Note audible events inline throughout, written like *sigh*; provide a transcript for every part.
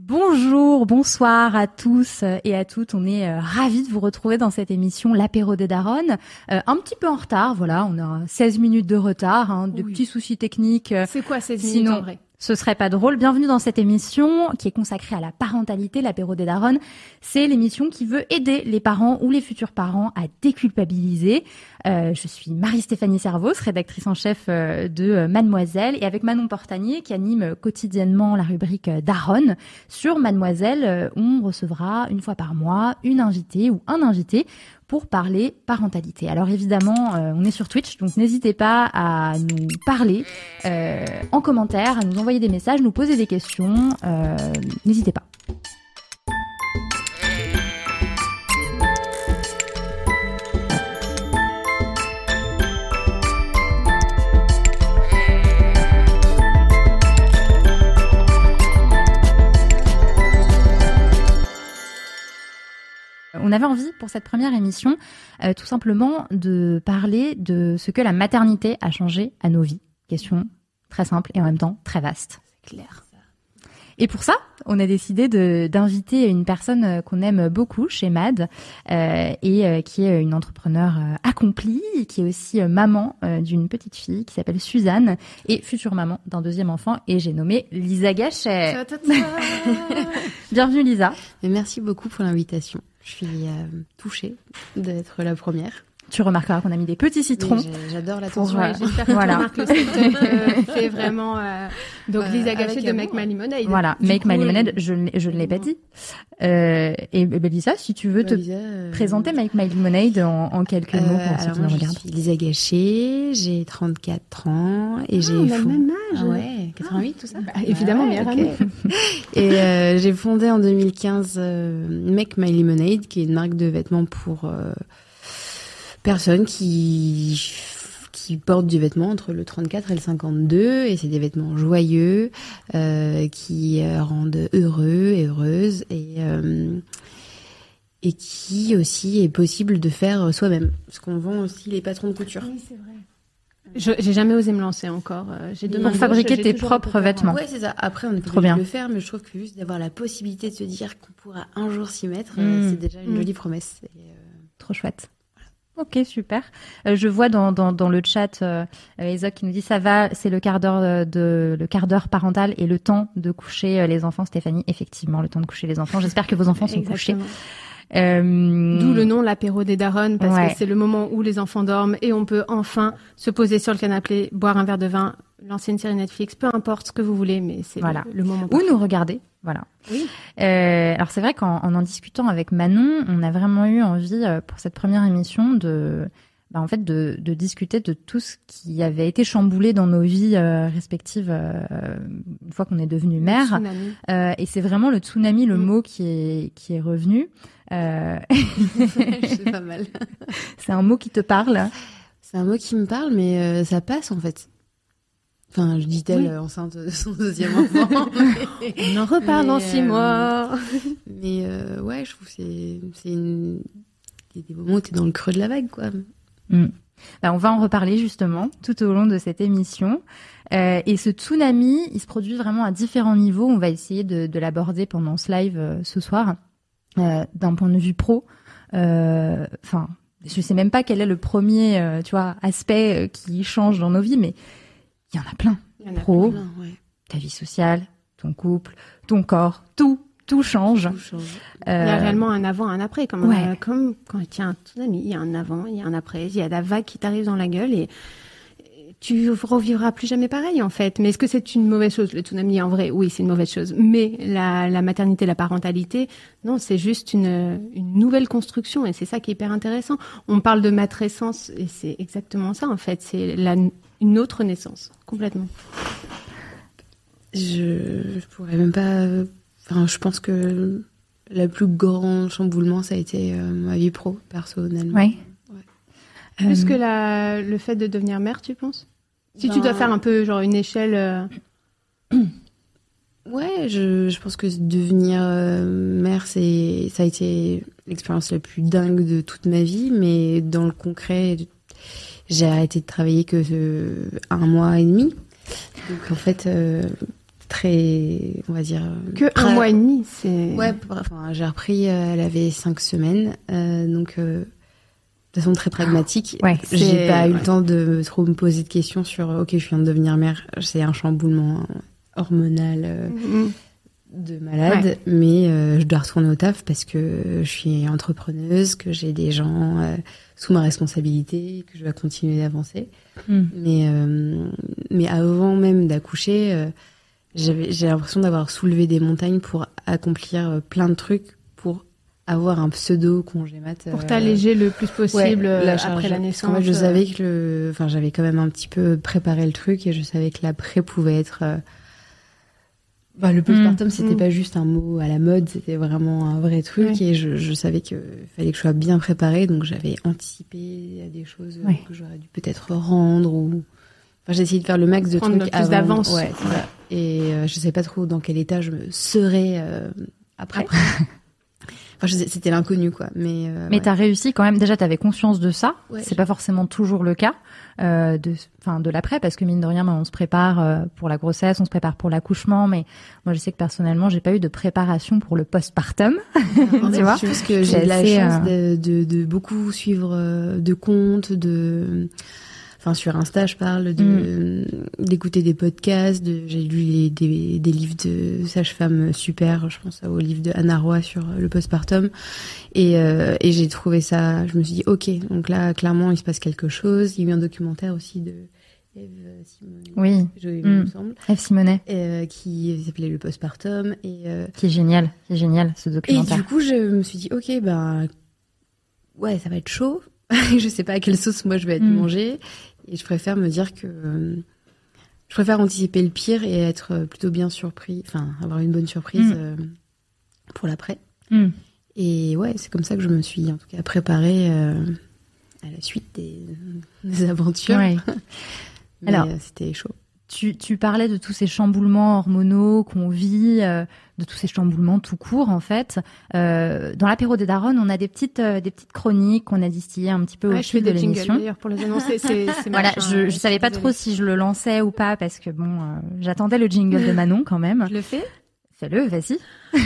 Bonjour, bonsoir à tous et à toutes. On est euh, ravis de vous retrouver dans cette émission L'apéro des Daronnes. Euh, un petit peu en retard, voilà, on a 16 minutes de retard, hein, de Oui. petits soucis techniques. euh, C'est quoi 16 minutes Sinon, en vrai? Ce serait pas drôle. Bienvenue dans cette émission qui est consacrée à la parentalité, l'apéro des Daronnes. C'est l'émission qui veut aider les parents ou les futurs parents à déculpabiliser. Euh, je suis Marie-Stéphanie Servos, rédactrice en chef euh, de euh, Mademoiselle, et avec Manon Portanier qui anime euh, quotidiennement la rubrique Daronne. Sur Mademoiselle, on recevra une fois par mois une invitée ou un invité pour parler parentalité. Alors évidemment, euh, on est sur Twitch, donc n'hésitez pas à nous parler euh, en commentaire, à nous envoyer des messages, nous poser des questions. euh, n'hésitez pas. On avait envie pour cette première émission euh, tout simplement de parler de ce que la maternité a changé à nos vies. Question très simple et en même temps très vaste. C'est clair. Et pour ça, on a décidé d'inviter une personne euh, qu'on aime beaucoup chez Mad euh, et euh, qui est une entrepreneure euh, accomplie, et qui est aussi euh, maman euh, d'une petite fille qui s'appelle Suzanne et future maman d'un deuxième enfant. Et j'ai nommé Lisa Gachet. *laughs* Bienvenue Lisa. Et merci beaucoup pour l'invitation. Je suis euh, touchée d'être la première. Tu remarqueras qu'on a mis des petits citrons. Mais J'adore la tension. euh, Ouais, J'espère que Voilà. tu remarques le euh, fait *laughs* vraiment. euh, Donc, Bah, Lisa avec Gachet de. Make My Lemonade. Voilà, Du Make coup, My euh, Lemonade, je ne je ne l'ai pas dit. Euh, et ben, Lisa, si tu veux Bah, te Lisa, euh, présenter Make My Lemonade en, en quelques euh, mots pour ceux qui nous je regardent. suis Lisa Gachet, j'ai 34 ans et j'ai on a le fond- même âge. Ah ouais, 88 tout ça Bah, évidemment, Ouais, meilleure ok. amie. *laughs* Et euh, j'ai fondé en 2015 euh, Make My Lemonade, qui est une marque de vêtements pour euh, personnes qui qui portent du vêtement entre le 34 et le 52 et c'est des vêtements joyeux euh, qui euh, rendent heureux et heureuses et euh, et qui aussi est possible de faire soi-même parce qu'on vend aussi les patrons de couture. Oui, c'est vrai. Je j'ai jamais osé me lancer encore. J'ai deux Pour fabriquer tes propres vêtements. Ouais, c'est ça. Après, on est Trop bien. de le faire, mais je trouve que juste d'avoir la possibilité de se dire qu'on pourra un jour s'y mettre, Mm. c'est déjà une Mm. jolie promesse. Et, euh, Trop chouette. Ok, super. Euh, je vois dans, dans, dans le chat euh, Ezoc qui nous dit ça va, c'est le quart d'heure euh, de le quart d'heure parental et le temps de coucher euh, les enfants. Stéphanie, effectivement, le temps de coucher les enfants. J'espère que vos enfants sont couchés. Euh, D'où le nom l'apéro des daronnes parce Ouais. que c'est le moment où les enfants dorment et on peut enfin se poser sur le canapé, boire un verre de vin, lancer une série Netflix, peu importe ce que vous voulez, mais c'est Voilà. le, le moment. Ou nous regarder, voilà. Oui. Euh, alors c'est vrai qu'en en, en discutant avec Manon, on a vraiment eu envie euh, pour cette première émission de, bah, en fait, de, de discuter de tout ce qui avait été chamboulé dans nos vies euh, respectives euh, une fois qu'on est devenu mère. Tsunami. Et c'est vraiment le tsunami, le Mm. mot qui est qui est revenu. *laughs* *laughs* C'est pas mal. c'est un mot qui te parle. C'est un mot qui me parle, mais ça passe en fait. Enfin, je dis-elle Oui. euh, enceinte de son deuxième enfant. *laughs* On en reparle dans six euh, mois. mais euh, ouais, je trouve que c'est c'est une... il y a des moments où t'es dans le creux de la vague, quoi. Bah, on va en reparler justement tout au long de cette émission. Euh, et ce tsunami, il se produit vraiment à différents niveaux. On va essayer de, de l'aborder pendant ce live euh, ce soir, euh, d'un point de vue pro. Euh, Enfin, je sais même pas quel est le premier, euh, tu vois, aspect qui change dans nos vies, mais il y en a plein. Il y en a Pro, Plein, ouais. ta vie sociale, ton couple, ton corps, tout, tout change. Tout change. Il y a Euh, réellement un avant, un après. Comme, ouais. euh, comme quand il y a un tsunami, il y a un avant, il y a un après. Il y a la vague qui t'arrive dans la gueule et tu revivras plus jamais pareil en fait. Mais est-ce que c'est une mauvaise chose Le tsunami en vrai, oui, c'est une mauvaise chose. Mais la, la maternité, la parentalité, non, c'est juste une, une nouvelle construction et c'est ça qui est hyper intéressant. On parle de matrescence et c'est exactement ça en fait. C'est la, une autre naissance, complètement. Je, je pourrais même pas. Enfin, je pense que le plus grand chamboulement, ça a été euh, ma vie pro, personnellement. Ouais. Plus Euh, que la, le fait de devenir mère, tu penses? Si tu Ben- dois faire un peu genre une échelle. euh, *clears throat* Ouais, je, je pense que devenir euh, mère, c'est, ça a été l'expérience la plus dingue de toute ma vie, mais dans le concret, j'ai arrêté de travailler que euh, un mois et demi. Donc en fait, euh, très, on va dire. euh, Que un mois et demi, c'est. Ouais, enfin, j'ai repris, euh, elle avait cinq semaines, euh, donc euh, de façon très pragmatique. Ouais, j'ai pas eu le temps de trop me poser de questions sur, ok, je viens de devenir mère, c'est un chamboulement hormonal. euh, Mm. de malade, mais euh, je dois retourner au taf parce que je suis entrepreneuse, que j'ai des gens euh, sous ma responsabilité, que je dois continuer d'avancer. Hmm. Mais euh, mais avant même d'accoucher, euh, j'avais j'ai l'impression d'avoir soulevé des montagnes pour accomplir plein de trucs avoir un pseudo congé mat. Pour euh, t'alléger le plus possible ouais, euh, la charge. après la naissance. fait, je euh, savais que le, enfin, j'avais quand même un petit peu préparé le truc et je savais que l'après pouvait être. euh, bah, le postpartum, c'était Mm. pas juste un mot à la mode, c'était vraiment un vrai truc Ouais. et je, je savais qu'il fallait que je sois bien préparée, donc j'avais anticipé à des choses euh, Ouais. que j'aurais dû peut-être rendre ou. Enfin, j'ai essayé de faire le max de Prendre trucs plus avant. d'avance. Ouais. Et euh, je sais pas trop dans quel état je me serais euh, après. Enfin, c'était l'inconnu, quoi. Mais. euh, Mais ouais. t'as réussi quand même. Déjà, t'avais conscience de ça. Ouais, c'est pas forcément toujours le cas euh, de, enfin, de l'après, parce que mine de rien, ben, on se prépare euh, pour la grossesse, on se prépare pour l'accouchement. Mais moi, je sais que personnellement, j'ai pas eu de préparation pour le postpartum. *laughs* tu vois Je pense que j'ai la chance euh, de, de, de beaucoup suivre euh, de comptes, de, enfin sur Insta, je parle de d'écouter des podcasts. De, j'ai lu les- des, des livres de sage-femme super. Je pense au livre de Anna Roy sur le postpartum, et, euh, et j'ai trouvé ça. Je me suis dit ok, donc là clairement il se passe quelque chose. Il y a eu un documentaire aussi de Eve Simon, Oui. je, il Mm. me semble, Eve Simonet, euh, qui s'appelait le postpartum et euh, qui est génial, qui est génial ce et documentaire. du coup, je me suis dit, ok, ben, ouais, ça va être chaud. *laughs* je sais pas à quelle sauce moi je vais être Mm. mangée. Et je préfère me dire que euh, je préfère anticiper le pire et être plutôt bien surpris, enfin, avoir une bonne surprise Mm. euh, pour l'après. Hmm. Et ouais, c'est comme ça que je me suis en tout cas préparée euh, à la suite des, des aventures. Ouais. *laughs* Mais Alors- euh, c'était chaud. Tu, tu parlais de tous ces chamboulements hormonaux qu'on vit, euh, de tous ces chamboulements tout court en fait. Euh, dans l'apéro des Daronnes, on a des petites, euh, des petites chroniques qu'on a distillées un petit peu Ouais, au fil de l'émission. pour les annoncer. C'est, c'est *laughs* Voilà, je, ouais, je savais pas trop si je le lançais ou pas parce que bon, euh, j'attendais le jingle de *laughs* Manon quand même. Je le fais? Fais-le, vas-y. *laughs*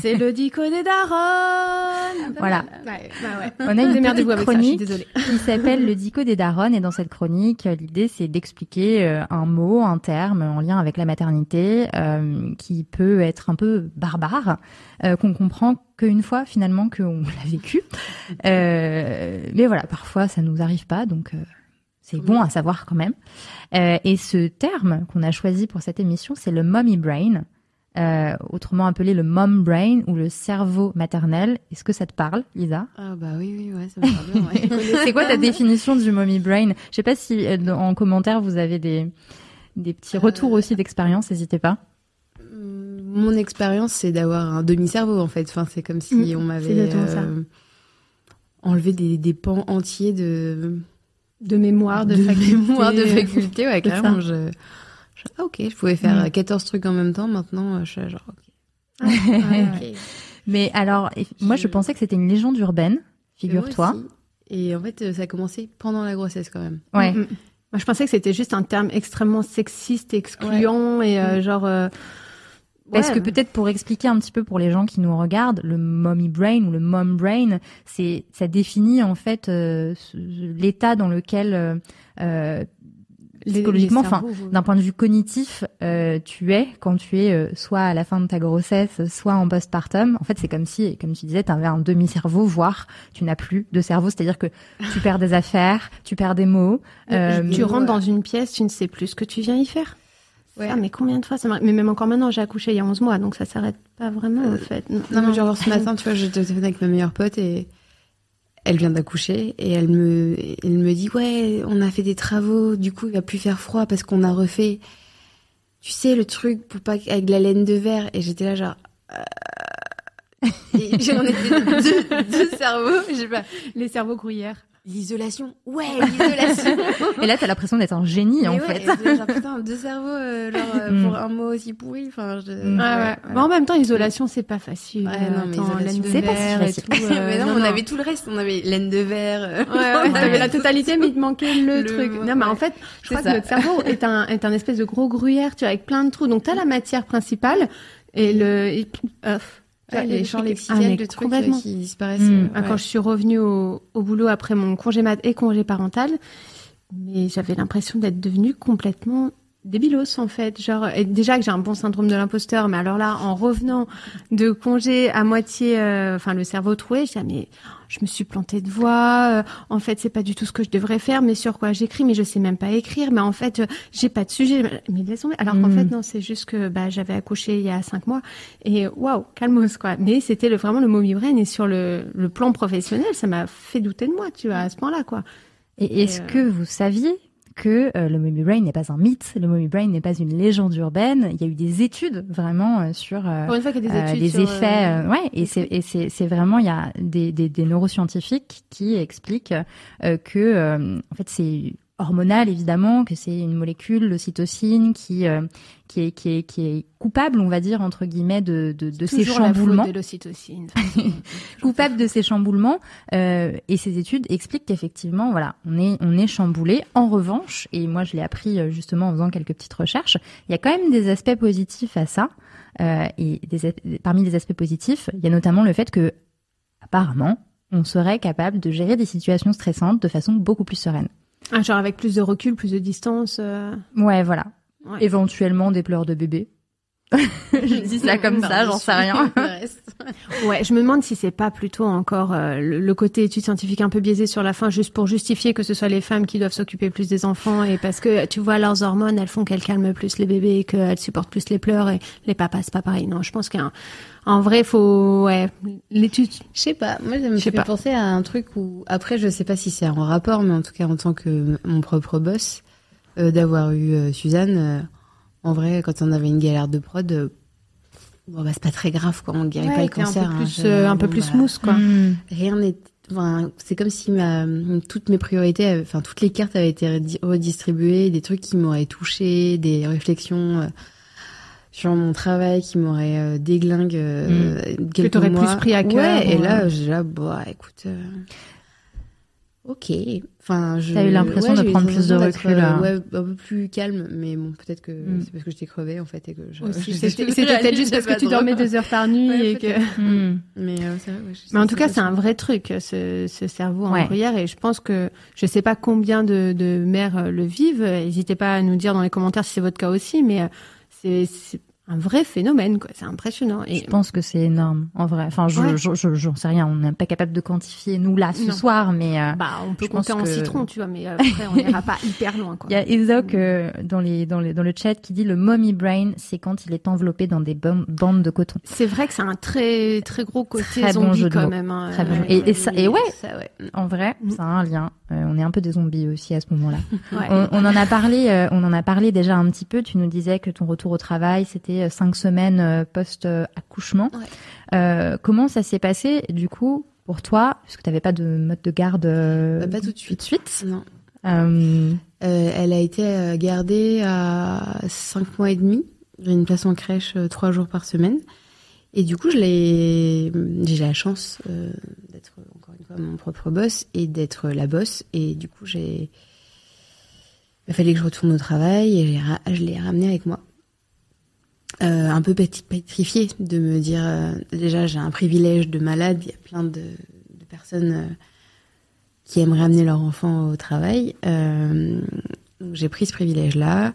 C'est le dico des darons. Voilà. Ouais, bah ouais. On a une Démerdez-vous petite avec ça, je suis chronique qui s'appelle le dico des daronnes et dans cette chronique, euh, l'idée c'est d'expliquer euh, un mot, un terme en lien avec la maternité euh, qui peut être un peu barbare, euh, qu'on comprend qu'une fois finalement qu'on *laughs* l'a vécu. Euh, mais voilà, parfois ça nous arrive pas, donc euh, c'est bon à savoir quand même. Euh, et ce terme qu'on a choisi pour cette émission, c'est le mommy brain. Euh, autrement appelé le mom brain ou le cerveau maternel. Est-ce que ça te parle, Lisa? Ah bah oui, oui, ouais, ça me parle bien, ouais. *laughs* C'est quoi ta définition du mommy brain? Je sais pas si euh, en commentaire vous avez des des petits retours Euh, aussi d'expérience, n'hésitez pas. Hum, Mon expérience, c'est d'avoir un demi-cerveau, en fait. Enfin, c'est comme si Mm, on m'avait enlevé des, des pans entiers de, De mémoire, de, de faculté. mémoire, de faculté. Ouais, carrément. je- ah, ok, je pouvais faire Mm. euh, 14 trucs en même temps. Maintenant, euh, je suis genre, ok. Ah, ouais. Mais alors, moi je pensais que c'était une légende urbaine, figure-toi. Et en fait, euh, ça a commencé pendant la grossesse, quand même. Ouais. Mm, mm. Moi, je pensais que c'était juste un terme extrêmement sexiste, excluant et euh, genre. euh, Parce que peut-être pour expliquer un petit peu pour les gens qui nous regardent, le mommy brain ou le mom brain, c'est ça définit en fait euh, l'état dans lequel euh, psychologiquement, enfin, d'un point de vue cognitif, euh, tu es quand tu es euh, soit à la fin de ta grossesse, soit en postpartum. En fait, c'est comme si, comme tu disais, tu avais un demi-cerveau, voire tu n'as plus de cerveau. C'est-à-dire que tu perds des affaires, tu perds des mots. euh, tu rentres dans une pièce, tu ne sais plus ce que tu viens y faire. Ouais. Ah, mais combien de fois ça Mais même encore maintenant, j'ai accouché il y a 11 mois, donc ça s'arrête pas vraiment, en fait. Non, mais genre ce *laughs* matin, tu vois, j'étais au téléphone avec ma meilleure pote et elle vient d'accoucher et elle me, elle me dit ouais, on a fait des travaux, du coup il va plus faire froid parce qu'on a refait. tu sais, le truc pour pas avec la laine de verre. Et j'étais là, genre. Euh... *laughs* J'en étais deux, deux cerveaux, je sais pas. Les cerveaux gruyères. L'isolation, ouais, l'isolation. *laughs* et là, t'as l'impression d'être un génie, en fait. genre, putain, deux cerveaux, euh, genre, euh, mm. pour un mot aussi pourri. Enfin, je... ouais, ouais. En même temps, isolation, c'est pas facile. Ouais, non, mais Attends, laine de verre et tout. Euh, *laughs* mais non, on avait tout le reste. On avait laine de verre. ouais, ouais, *laughs* t'avais la totalité, mais il te manquait le, le truc. non, mais en fait, je crois ça. que notre cerveau est un, est un espèce de gros gruyère, tu vois, avec plein de trous. Donc, t'as la matière principale et le, et, euh, Ouais, les champs lexical de trucs euh, qui disparaissent. Mmh. Euh, Quand je suis revenue au, au, boulot après mon congé mat et congé parental, mais j'avais l'impression d'être devenue complètement débilos en fait genre et déjà que j'ai un bon syndrome de l'imposteur mais alors là en revenant de congé à moitié euh, enfin le cerveau troué j'ai mais je me suis plantée de voix euh, en fait c'est pas du tout ce que je devrais faire mais sur quoi j'écris mais je sais même pas écrire mais en fait euh, j'ai pas de sujet. Mais laissons alors qu'en mm. fait non c'est juste que bah j'avais accouché il y a cinq mois et waouh calmos quoi. Mais c'était le, vraiment le mot brain et sur le, le plan professionnel ça m'a fait douter de moi tu vois à ce point là quoi. Et est-ce que vous saviez que euh, le mommy brain n'est pas un mythe, le mommy brain n'est pas une légende urbaine. Il y a eu des études vraiment euh, sur euh, Pour une fois qu'il y a des études les sur, effets. ouais, et c'est et c'est c'est vraiment il y a des des, des neuroscientifiques qui expliquent que en fait c'est hormonal évidemment, que c'est une molécule, l'ocytocine, qui euh, qui est qui est qui est coupable, on va dire entre guillemets de de, de ces chamboulements. L'ocytocine. *laughs* coupable de ces chamboulements. Euh, et ces études expliquent qu'effectivement, voilà, on est on est chamboulé. En revanche, et moi je l'ai appris euh, justement en faisant quelques petites recherches, il y a quand même des aspects positifs à ça. Euh, et des, parmi les aspects positifs, il y a notamment le fait que apparemment, on serait capable de gérer des situations stressantes de façon beaucoup plus sereine. Ah, genre avec plus de recul, plus de distance. Euh... Ouais, voilà. Ouais. Éventuellement des pleurs de bébé. *laughs* je dis ça comme ça, j'en sais rien. *laughs* ouais, je me demande si c'est pas plutôt encore euh, le, le, côté étude scientifique un peu biaisé sur la fin, juste pour justifier que ce soit les femmes qui doivent s'occuper plus des enfants et parce que tu vois leurs hormones, elles font qu'elles calment plus les bébés et qu'elles supportent plus les pleurs et les papas c'est pas pareil. Non, je pense qu'en vrai, faut ouais l'étude. Je sais pas. Moi, ça me fait pas. penser à un truc où après, je sais pas si c'est en rapport, mais en tout cas en tant que mon propre boss, euh, d'avoir eu euh, Suzanne en vrai, quand on avait une galère de prod, euh, bon, bah, c'est pas très grave, quoi. On guérit ouais, pas le cancer. Un peu plus, hein, euh, un peu plus smooth, quoi. Mm. Rien n'est. Enfin, c'est comme si ma, toutes mes priorités, enfin toutes les cartes avaient été redistribuées, des trucs qui m'auraient touché, des réflexions euh, sur mon travail qui m'auraient euh, déglingue euh, mm. quelques que t'aurais plus pris à cœur. Ouais, et là, j'ai là, bah, écoute. Euh, Ok. Enfin, je. T'as eu l'impression ouais, de prendre plus de recul. Euh, ouais, un peu plus calme, mais bon, peut-être que mm. c'est parce que j'étais crevée en fait et que je. *laughs* C'était peut-être juste parce que tu dormais deux heures par nuit ouais, et que. Mm. *laughs* Mais euh, c'est vrai. mais en tout cas, c'est un vrai truc, ce, ce cerveau en bruyère, et je pense que je sais pas combien de, de mères le vivent. N'hésitez pas à nous dire dans les commentaires si c'est votre cas aussi, mais euh, c'est un vrai phénomène, quoi. C'est impressionnant. Et... Je pense que c'est énorme, en vrai. Enfin, je, ouais. j'en je, je, sais rien. On n'est pas capable de quantifier nous là ce non. soir, mais euh, bah, on peut compter en que... citron, tu vois, mais *laughs* après on n'ira pas hyper loin. Quoi. Il y a Ezoc euh, dans les dans les dans le chat qui dit le mommy brain, c'est quand il est enveloppé dans des bandes de coton. C'est vrai que c'est un très très gros côté très zombie bon jeu quand même. Hein. Très bon. Et, et, ça, et ouais, ça, ouais, en vrai, mm. ça a un lien. Euh, on est un peu des zombies aussi à ce moment-là. *laughs* ouais. on, on, en a parlé, euh, on en a parlé déjà un petit peu. Tu nous disais que ton retour au travail, c'était cinq semaines post-accouchement. Ouais. Euh, comment ça s'est passé du coup pour toi Parce que tu n'avais pas de mode de garde bah, pas tout de suite. Tout de suite. Non. Euh... Euh, elle a été gardée à 5 mois et demi. J'ai une place en crèche trois jours par semaine. Et du coup, j'ai la chance euh, d'être encore une fois mon propre boss et d'être la boss. Et du coup, j'ai, il fallait que je retourne au travail et je l'ai ramené avec moi euh, un peu pétrifiée de me dire euh, déjà j'ai un privilège de malade, il y a plein de, de personnes euh, qui aimeraient amener leur enfant au travail. J'ai pris ce privilège-là.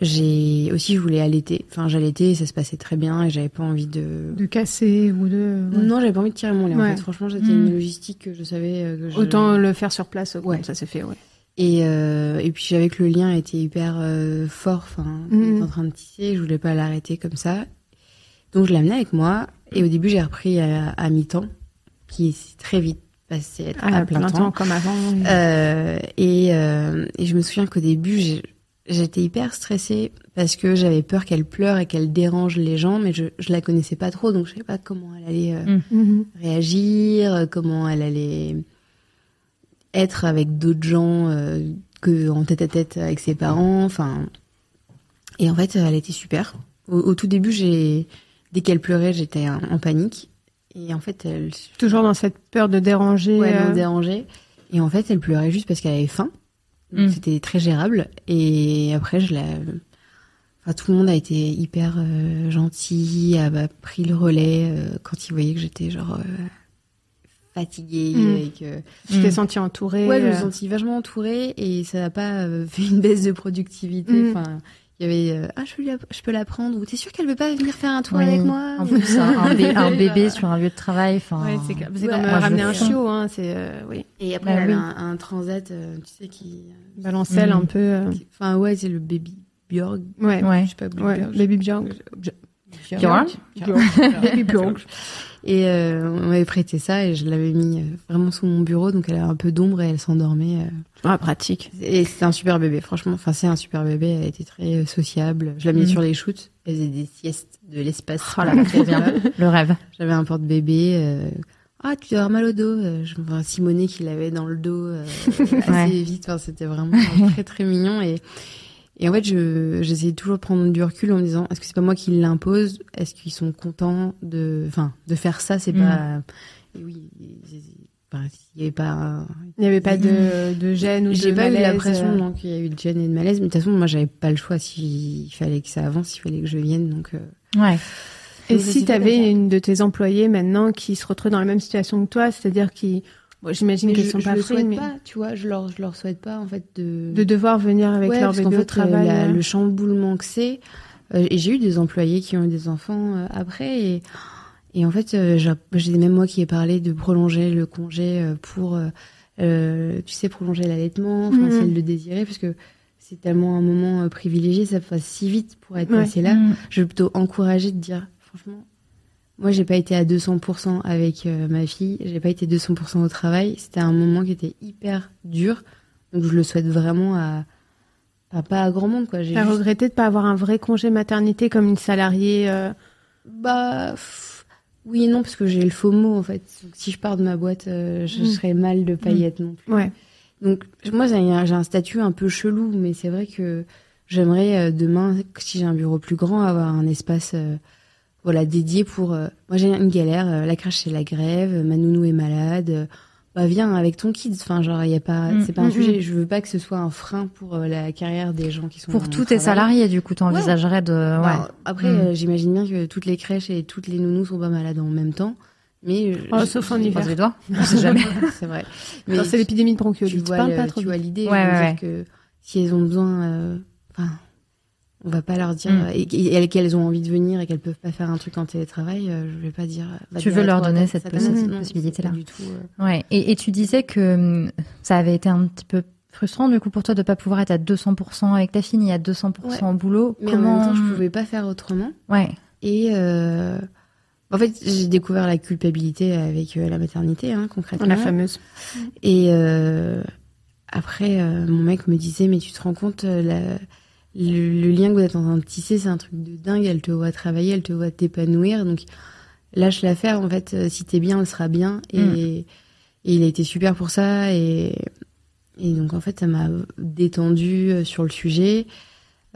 J'ai aussi je voulais allaiter. Enfin j'allaitais, ça se passait très bien et j'avais pas envie de de casser ou de ouais. non j'avais pas envie de tirer mon lait. Ouais. En fait franchement c'était mmh. une logistique que je savais que autant le faire sur place. Ouais ça s'est fait ouais. Et, euh, et puis j'avais que le lien était hyper euh, fort, enfin, mmh. en train de tisser, je voulais pas l'arrêter comme ça. Donc je l'amenais avec moi, et au début j'ai repris à, à mi-temps, qui est très vite passé à, ah, à plein, plein temps. temps. comme avant. Euh, et, euh, et je me souviens qu'au début, j'étais hyper stressée parce que j'avais peur qu'elle pleure et qu'elle dérange les gens, mais je, je la connaissais pas trop, donc je savais pas comment elle allait Mhm. réagir, comment elle allait être avec d'autres gens euh, que en tête à tête avec ses parents. Enfin, et en fait, elle était super. Au, au tout début, j'ai dès qu'elle pleurait, j'étais en, panique. Et en fait, elle Toujours dans cette peur de déranger. ouais, euh, me dérangeait. Et en fait, elle pleurait juste parce qu'elle avait faim. Mm. C'était très gérable. Et après, je la... Enfin, tout le monde a été hyper euh, gentil, a a pris le relais euh, quand il voyait que j'étais genre euh, fatiguée Mm. et que Tu t'es Mm. sentie entourée. ouais, je me euh, sentis vachement entourée et ça n'a pas euh, fait une baisse de productivité. Mm. Enfin, il y avait euh, ah je peux la, je peux la prendre ou t'es sûr qu'elle veut pas venir faire un tour Oui. avec moi En plus, un, un bé- un *laughs* bébé sur un lieu de travail, enfin. Ouais, c'est Ouais, comme euh, je ramener un chiot, hein, c'est euh, oui. Et après, Bah elle oui. un, un transat, euh, tu sais, qui. Balancelle un peu. euh, Enfin, ouais, c'est le baby Björg. Ouais. Ouais. Je sais pas, Ouais. Baby Björk. *laughs* Björk. Baby Björk. Et euh, on m'avait prêté ça et je l'avais mis euh, vraiment sous mon bureau, donc elle avait un peu d'ombre et elle s'endormait. euh. Ah, pratique. Et c'était un super bébé, franchement. Enfin, c'est un super bébé. Elle était très sociable. Je la mis Mhm. sur les shoots. Elle faisait des siestes de l'espace. Oh là. *laughs* Le rêve. J'avais un porte-bébé. euh, Ah, tu dois avoir mal au dos. Je vois Simonet qui l'avait dans le dos euh, *laughs* assez Ouais. vite. Enfin, c'était vraiment très très mignon. Et, et en fait, je j'essayais toujours de prendre du recul en me disant est-ce que c'est pas moi qui l'impose? Est-ce qu'ils sont contents de, enfin, de faire ça? C'est Mm. pas. Et oui. Il y avait pas. Il n'y avait pas de, de gêne ou de J'ai pas eu malaise, l'impression euh, non qu'il y a eu de gêne et de malaise, mais de toute façon moi j'avais pas le choix s'il fallait que ça avance, s'il fallait que je vienne donc. euh, Ouais. Et si tu avais une de tes employés maintenant qui se retrouve dans la même situation que toi, c'est-à-dire qui, bon, j'imagine je, sont je pas le free, souhaite mais pas, tu vois, je leur je leur souhaite pas en fait de de devoir venir avec Ouais, leur bébé au fait, travail. la- euh, le chamboulement que c'est. euh, et j'ai eu des employés qui ont eu des enfants euh, après. Et, et en fait, euh, j'ai même moi qui ai parlé de prolonger le congé euh, pour, tu sais, prolonger l'allaitement, enfin, Mhm. si elle le désirait, parce que c'est tellement un moment euh, privilégié, ça passe si vite pour être Ouais. passé là. Mm. Je vais plutôt encourager de dire, franchement, moi, j'ai pas été à 200% avec euh, ma fille, j'ai pas été 200% au travail. C'était un moment qui était hyper dur. Donc, je le souhaite vraiment à, à pas à grand monde, quoi. J'ai T'as juste- regretté de pas avoir un vrai congé maternité comme une salariée. euh, Bah, pff, oui et non, parce que j'ai le faux mot, en fait. Donc, si je pars de ma boîte, euh, je Mm. serais mal de paillettes non plus. Ouais. Donc, moi, j'ai un, j'ai un statut un peu chelou, mais c'est vrai que j'aimerais demain, si j'ai un bureau plus grand, avoir un espace voilà, dédié pour... euh, moi, j'ai une galère, euh, la crèche, c'est la grève, ma nounou est malade. euh, bah, viens avec ton kids. Enfin, genre, il y a pas... Mm, c'est pas un mm, sujet. Je veux pas que ce soit un frein pour euh, la carrière des gens qui sont Pour tous tes salariés, du coup, t'envisagerais de. Ouais. Bah, après, Mm. euh, j'imagine bien que toutes les crèches et toutes les nounous sont pas malades en même temps. Mais je- Oh, je- sauf en hiver. Sait jamais. *laughs* c'est vrai. Quand c'est l'épidémie de tu bronchiolite. vois, Parle le- pas trop tu vois l'idée. Ouais, ouais, dire que si elles ont besoin, euh, enfin, on va pas leur dire Mm. et, et- et qu'elles ont envie de venir et qu'elles peuvent pas faire un truc en télétravail. euh, je vais pas dire. va Tu dire veux leur toi, donner cette possibilité-là. c'est pas Du tout. euh, Ouais. Et, et tu disais que hum, ça avait été un petit peu frustrant, du coup, pour toi de pas pouvoir être à 200% avec ta fille, ni à 200% au boulot. Mais Comment en même temps, je pouvais pas faire autrement. Ouais. Et euh, en fait, j'ai découvert la culpabilité avec euh, la maternité, hein, concrètement. La fameuse. Et euh, après, euh, mon mec me disait, mais tu te rends compte, euh, la- le, le lien que vous êtes en train de tisser, c'est un truc de dingue. Elle te voit travailler, elle te voit t'épanouir. Donc, lâche l'affaire. En fait, euh, si t'es bien, elle sera bien. Et, Mm. et il a été super pour ça. Et, et donc, en fait, ça m'a détendu euh, sur le sujet.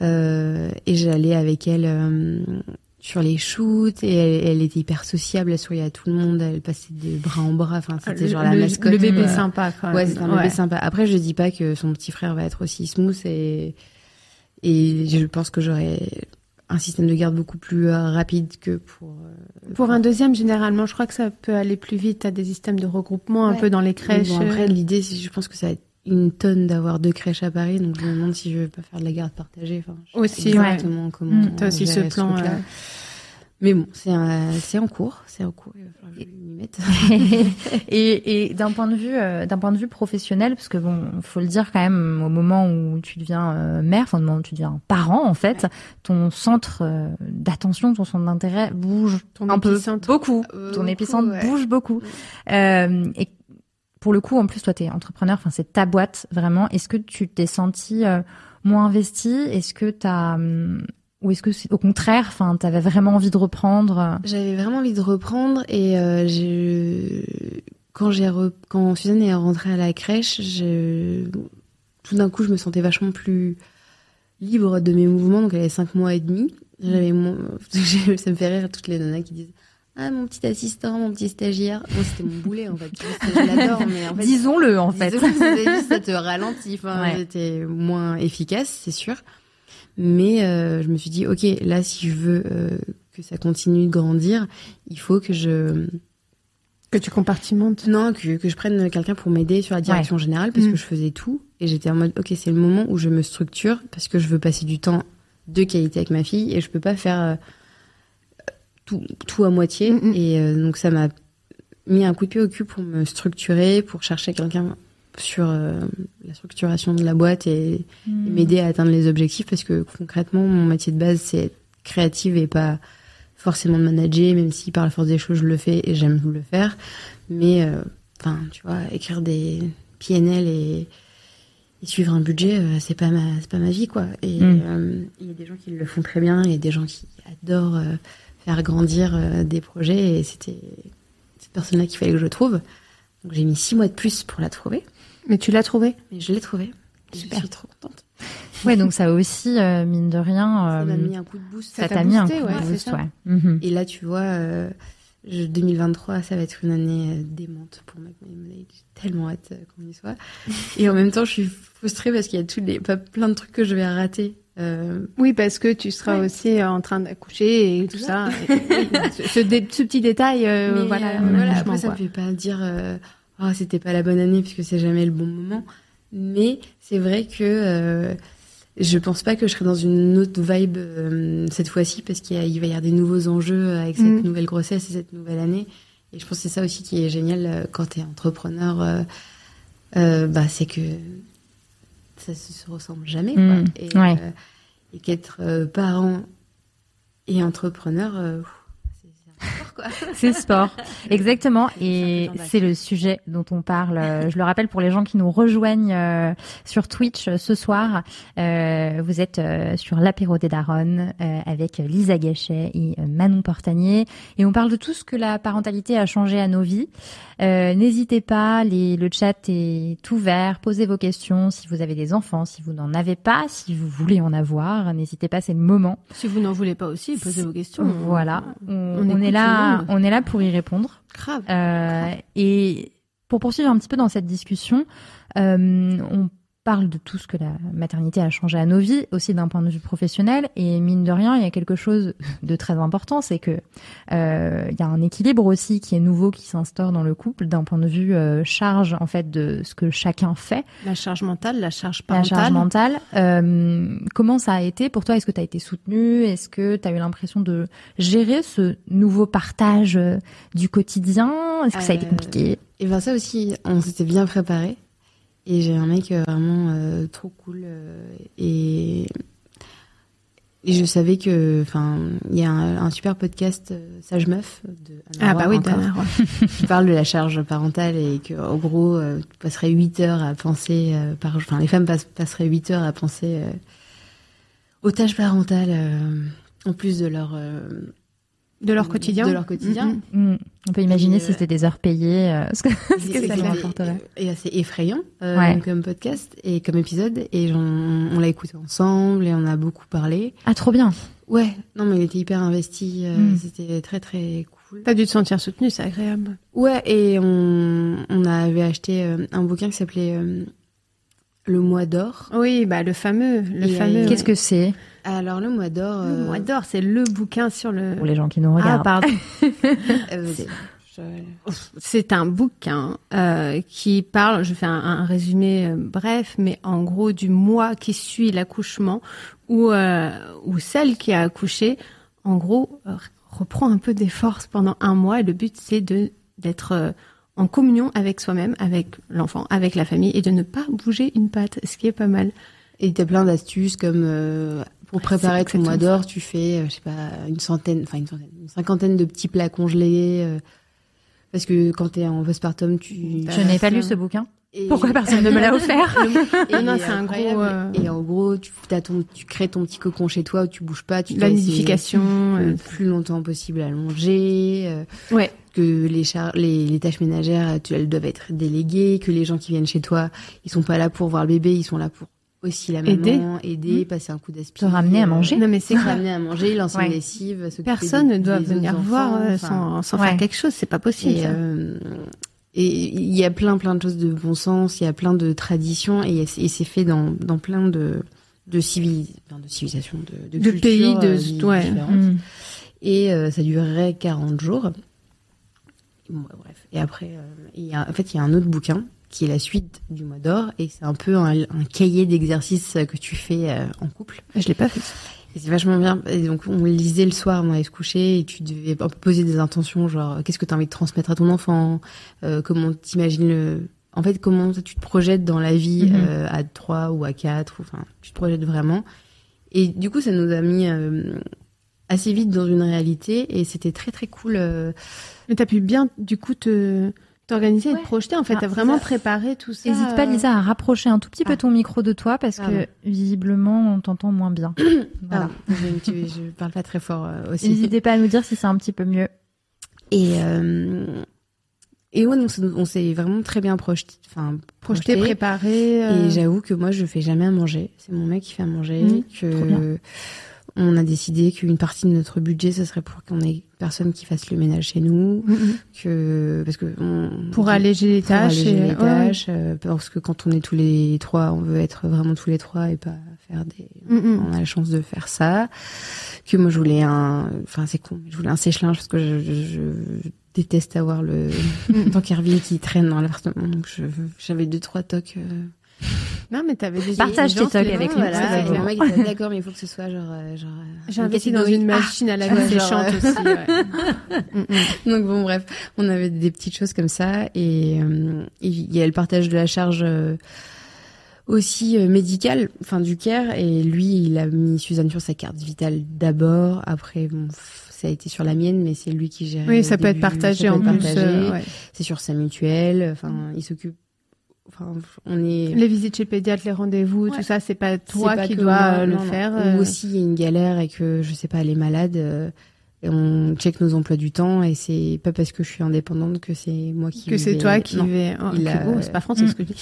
Euh, et j'allais avec elle euh, sur les shoots. Et elle, elle était hyper sociable. Elle souriait à tout le monde. Elle passait de bras en bras. Enfin, c'était le, genre la mascotte. le bébé euh, sympa, quand même. Ouais, c'est un bébé sympa. Après, je dis pas que son petit frère va être aussi smooth et et je pense que j'aurais un système de garde beaucoup plus euh, rapide que pour. euh, Pour un deuxième, généralement, je crois que ça peut aller plus vite. T'as des systèmes de regroupement un peu dans les crèches. bon, après, euh, l'idée, c'est- je pense que ça va être une tonne d'avoir deux crèches à Paris, donc je me demande si je vais pas faire de la garde partagée. Enfin, je sais Aussi, exactement comment. Mm, T'as aussi ce plan. Mais bon, c'est un- c'est en cours, c'est en cours. Il va falloir que je m'y mette. *laughs* et et d'un point de vue euh, d'un point de vue professionnel parce que bon faut le dire quand même au moment où tu deviens euh, mère enfin au moment où tu deviens parent en fait ton centre euh, d'attention ton centre d'intérêt bouge Ton un peu beaucoup Euh, ton beaucoup, épicentre ouais. bouge beaucoup Euh, et pour le coup en plus toi t'es entrepreneur enfin c'est ta boîte vraiment est-ce que tu t'es senti euh, moins investi Est-ce que t'as hum, ou est-ce que au contraire, enfin, t'avais vraiment envie de reprendre J'avais vraiment envie de reprendre et euh, quand j'ai quand Suzanne est rentrée à la crèche, tout d'un coup, je me sentais vachement plus libre de mes mouvements. Donc, elle avait cinq mois et demi. J'avais mon... *laughs* ça me fait rire toutes les nanas qui disent ah mon petit assistant, mon petit stagiaire. Moi c'était mon boulet en fait. Je l'adore, mais en fait, disons-le en fait. ça te ralentit. Enfin, j'étais moins efficace, c'est sûr. Mais euh, je me suis dit, ok, là, si je veux euh, que ça continue de grandir, il faut que je que tu compartimentes. Non, que, que je prenne quelqu'un pour m'aider sur la direction générale parce que mm. je faisais tout et j'étais en mode, ok, c'est le moment où je me structure parce que je veux passer du temps de qualité avec ma fille et je peux pas faire euh, tout, tout à moitié. Mm, mm. Et donc ça m'a mis un coup de pied au cul pour me structurer, pour chercher quelqu'un sur euh, la structuration de la boîte et, hmm. m'aider à atteindre les objectifs parce que concrètement mon métier de base c'est être créative et pas forcément de manager même si par la force des choses je le fais et j'aime le faire mais euh, enfin tu vois écrire des PNL et, et suivre un budget euh, c'est pas ma c'est pas ma vie quoi et hmm. il y a des gens qui le font très bien et des gens qui adorent faire grandir des projets et c'était cette personne là qu'il fallait que je trouve donc j'ai mis six mois de plus pour la trouver mais tu l'as trouvé Mais je l'ai trouvé. Super. Je suis trop contente. *laughs* Ouais, donc ça aussi, euh, mine de rien. ça m'a euh, mis un coup de boost. Ça t'a mis un coup de boost, ouais. Mhm. Et là, tu vois, euh, 2023, ça va être une année euh, démente pour Mac J'ai tellement hâte qu'on y soit. *laughs* Et en même temps, je suis frustrée parce qu'il y a tous les, pas plein de trucs que je vais rater. Oui, parce que tu seras aussi en train d'accoucher et tout ça. ce, petit détail, *laughs* voilà. voilà après, ça me fait pas dire oh, c'était pas la bonne année puisque c'est jamais le bon moment. Mais c'est vrai que euh, je pense pas que je serai dans une autre vibe euh, cette fois-ci parce qu'il va y avoir des nouveaux enjeux avec cette mm. nouvelle grossesse et cette nouvelle année. Et je pense que c'est ça aussi qui est génial euh, quand tu es entrepreneur. bah, c'est que ça se ressemble jamais. Quoi. Mm. Et qu'être parent et entrepreneur *laughs* c'est sport, exactement. Et c'est le sujet dont on parle. Euh, je le rappelle pour les gens qui nous rejoignent euh, sur Twitch euh, ce soir. vous êtes sur l'apéro des Daronnes avec Lisa Gachet et Manon Portanier. Et on parle de tout ce que la parentalité a changé à nos vies. N'hésitez pas, les, le chat est ouvert. Posez vos questions si vous avez des enfants, si vous n'en avez pas, si vous voulez en avoir. N'hésitez pas, c'est le moment. Si vous n'en voulez pas aussi, posez vos questions. Voilà, on, on est là, on est là pour y répondre. Grave. Euh, et pour poursuivre un petit peu dans cette discussion, euh, on parle de tout ce que la maternité a changé à nos vies, aussi d'un point de vue professionnel. Et mine de rien, il y a quelque chose de très important, c'est que euh, il y a un équilibre aussi qui est nouveau qui s'instaure dans le couple d'un point de vue euh, charge en fait de ce que chacun fait. La charge mentale, la charge parentale. La charge mentale. Euh, comment ça a été pour toi? Est-ce que tu as été soutenue? Est-ce que tu as eu l'impression de gérer ce nouveau partage euh, du quotidien? Est-ce que ça a été compliqué? Et ben ça aussi, on s'était bien préparé. Et j'ai un mec euh, vraiment euh, trop cool euh, et et je savais que, enfin, il y a un, super podcast Sage Meuf de Ah bah oui, *laughs* qui parle de la charge parentale et que, en gros, tu passerais 8 heures à penser par, enfin, les femmes passeraient 8 heures à penser aux tâches parentales en plus de leur de leur quotidien. De leur quotidien. Mm, mm, mm. On peut imaginer si c'était des heures payées, euh, *laughs* ce que, ce que ça rapporterait. Et assez effrayant euh, comme podcast et comme épisode. Et on, on l'a écouté ensemble et on a beaucoup parlé. Ah, trop bien. Ouais, non, mais il était hyper investi. Euh, c'était très, très cool. T'as dû te sentir soutenu, c'est agréable. Ouais, et on, on avait acheté euh, un bouquin qui s'appelait Le mois d'or. Oui, bah le fameux. Le fameux. Qu'est-ce que c'est? Alors le mois d'or. Le mois d'or, c'est le bouquin sur le. Pour les gens qui nous regardent. Ah pardon. *laughs* c'est un bouquin euh, qui parle, je fais un, résumé euh, bref, mais en gros du mois qui suit l'accouchement, où, euh, où celle qui a accouché, en gros, reprend un peu des forces pendant un mois. Et le but, c'est de d'être en communion avec soi-même, avec l'enfant, avec la famille, et de ne pas bouger une patte, ce qui est pas mal. Et tu as plein d'astuces comme pour préparer ton mois d'or, tu fais, euh, je sais pas, une centaine, enfin une centaine, une cinquantaine de petits plats congelés. Euh, parce que quand tu es en postpartum, tu. Je n'ai pas lu ce bouquin. Et- Pourquoi *laughs* personne ne me l'a offert *laughs* et, Non, c'est un gros, euh, Et en gros, tu, ton, tu crées ton petit cocon chez toi où tu bouges pas, tu La nidification. le euh, plus longtemps possible à longer, euh, Ouais. que les, char- les, les tâches ménagères, tu, elles doivent être déléguées, que les gens qui viennent chez toi, ils sont pas là pour voir le bébé, ils sont là pour aussi la maman, aider, passer un coup d'aspi. Te ramener à manger. Non, mais c'est ramener à manger, *laughs* lancer Ouais. une lessive, Personne des- ne doit venir enfants, voir euh, enfin, sans, sans ouais. faire quelque chose. C'est pas possible. et euh, et il y a plein plein de choses de bon sens, il y a plein de traditions et, et c'est fait dans, dans plein de de, civili- enfin, de civilisations, de, De cultures, pays, de- euh, di- ouais. différentes. Mm. Et euh, ça durerait 40 jours. Bon, bref. Et après, il y a, en fait, il y a un autre bouquin qui est la suite du mois d'or et c'est un peu un, un cahier d'exercices que tu fais euh, en couple. Je l'ai pas fait. Et c'est vachement bien. Et donc, on lisait le soir, on allait se coucher, et tu devais poser des intentions, genre, qu'est-ce que tu as envie de transmettre à ton enfant? Euh, Comment t'imagines le... En fait, comment tu te projettes dans la vie Mhm. euh, à trois ou à quatre, ou, enfin, tu te projettes vraiment. Et du coup, ça nous a mis euh, assez vite dans une réalité, et c'était très très cool. Mais t'as pu bien, du coup, te t'organiser et te projeter. En fait, Ah, t'as vraiment préparé tout ça. N'hésite pas, euh, Lisa, à rapprocher un tout petit peu Ah. ton micro de toi parce Pardon. que visiblement, on t'entend moins bien. *coughs* voilà. je, parle pas très fort euh, aussi. N'hésitez pas à nous dire si c'est un petit peu mieux. Et, euh, et ouais, on s'est vraiment très bien projeté. Enfin, projeté, préparé. euh, Et j'avoue que moi, je fais jamais à manger. C'est mon mec qui fait à manger. Mmh, que. On a décidé qu'une partie de notre budget, ce serait pour qu'on ait personne qui fasse le ménage chez nous. mm, mm. Que parce que on- pour alléger les pour tâches. alléger et- les ouais, tâches, euh, parce que quand on est tous les trois, on veut être vraiment tous les trois et pas faire des. Mm, mm. On a la chance de faire ça. Que moi, je voulais un. Enfin, c'est con. Je voulais un sèche-linge parce que je, je- je déteste avoir le *laughs* tankerville qui traîne dans l'appartement. Donc, j'avais deux trois tocs. euh, Non, mais t'avais des Partage tes tocs avec nous, voilà, mon mec était *laughs* d'accord, mais il faut que ce soit genre. euh, genre euh, J'ai investi dans une machine à laver genre, séchante euh, aussi. *laughs* Mm, mm. Donc bon, bref, on avait des petites choses comme ça et il y a le partage de la charge aussi médicale, enfin du care et lui il a mis Suzanne sur sa carte vitale d'abord, après bon, ça a été sur la mienne mais c'est lui qui gère. Oui, ça peut être partagé en plus. C'est sur sa mutuelle, enfin il s'occupe. Enfin on est. Les visites chez le pédiatre, les rendez-vous, Ouais. tout ça, c'est pas toi pas qui dois euh, le non, non. faire. Ou euh. aussi il y a une galère et que je sais pas elle est malade. euh, et on check nos emplois du temps et c'est pas parce que je suis indépendante que c'est moi qui que c'est toi qui vais. Oh, c'est pas français Mm. ce que je dis.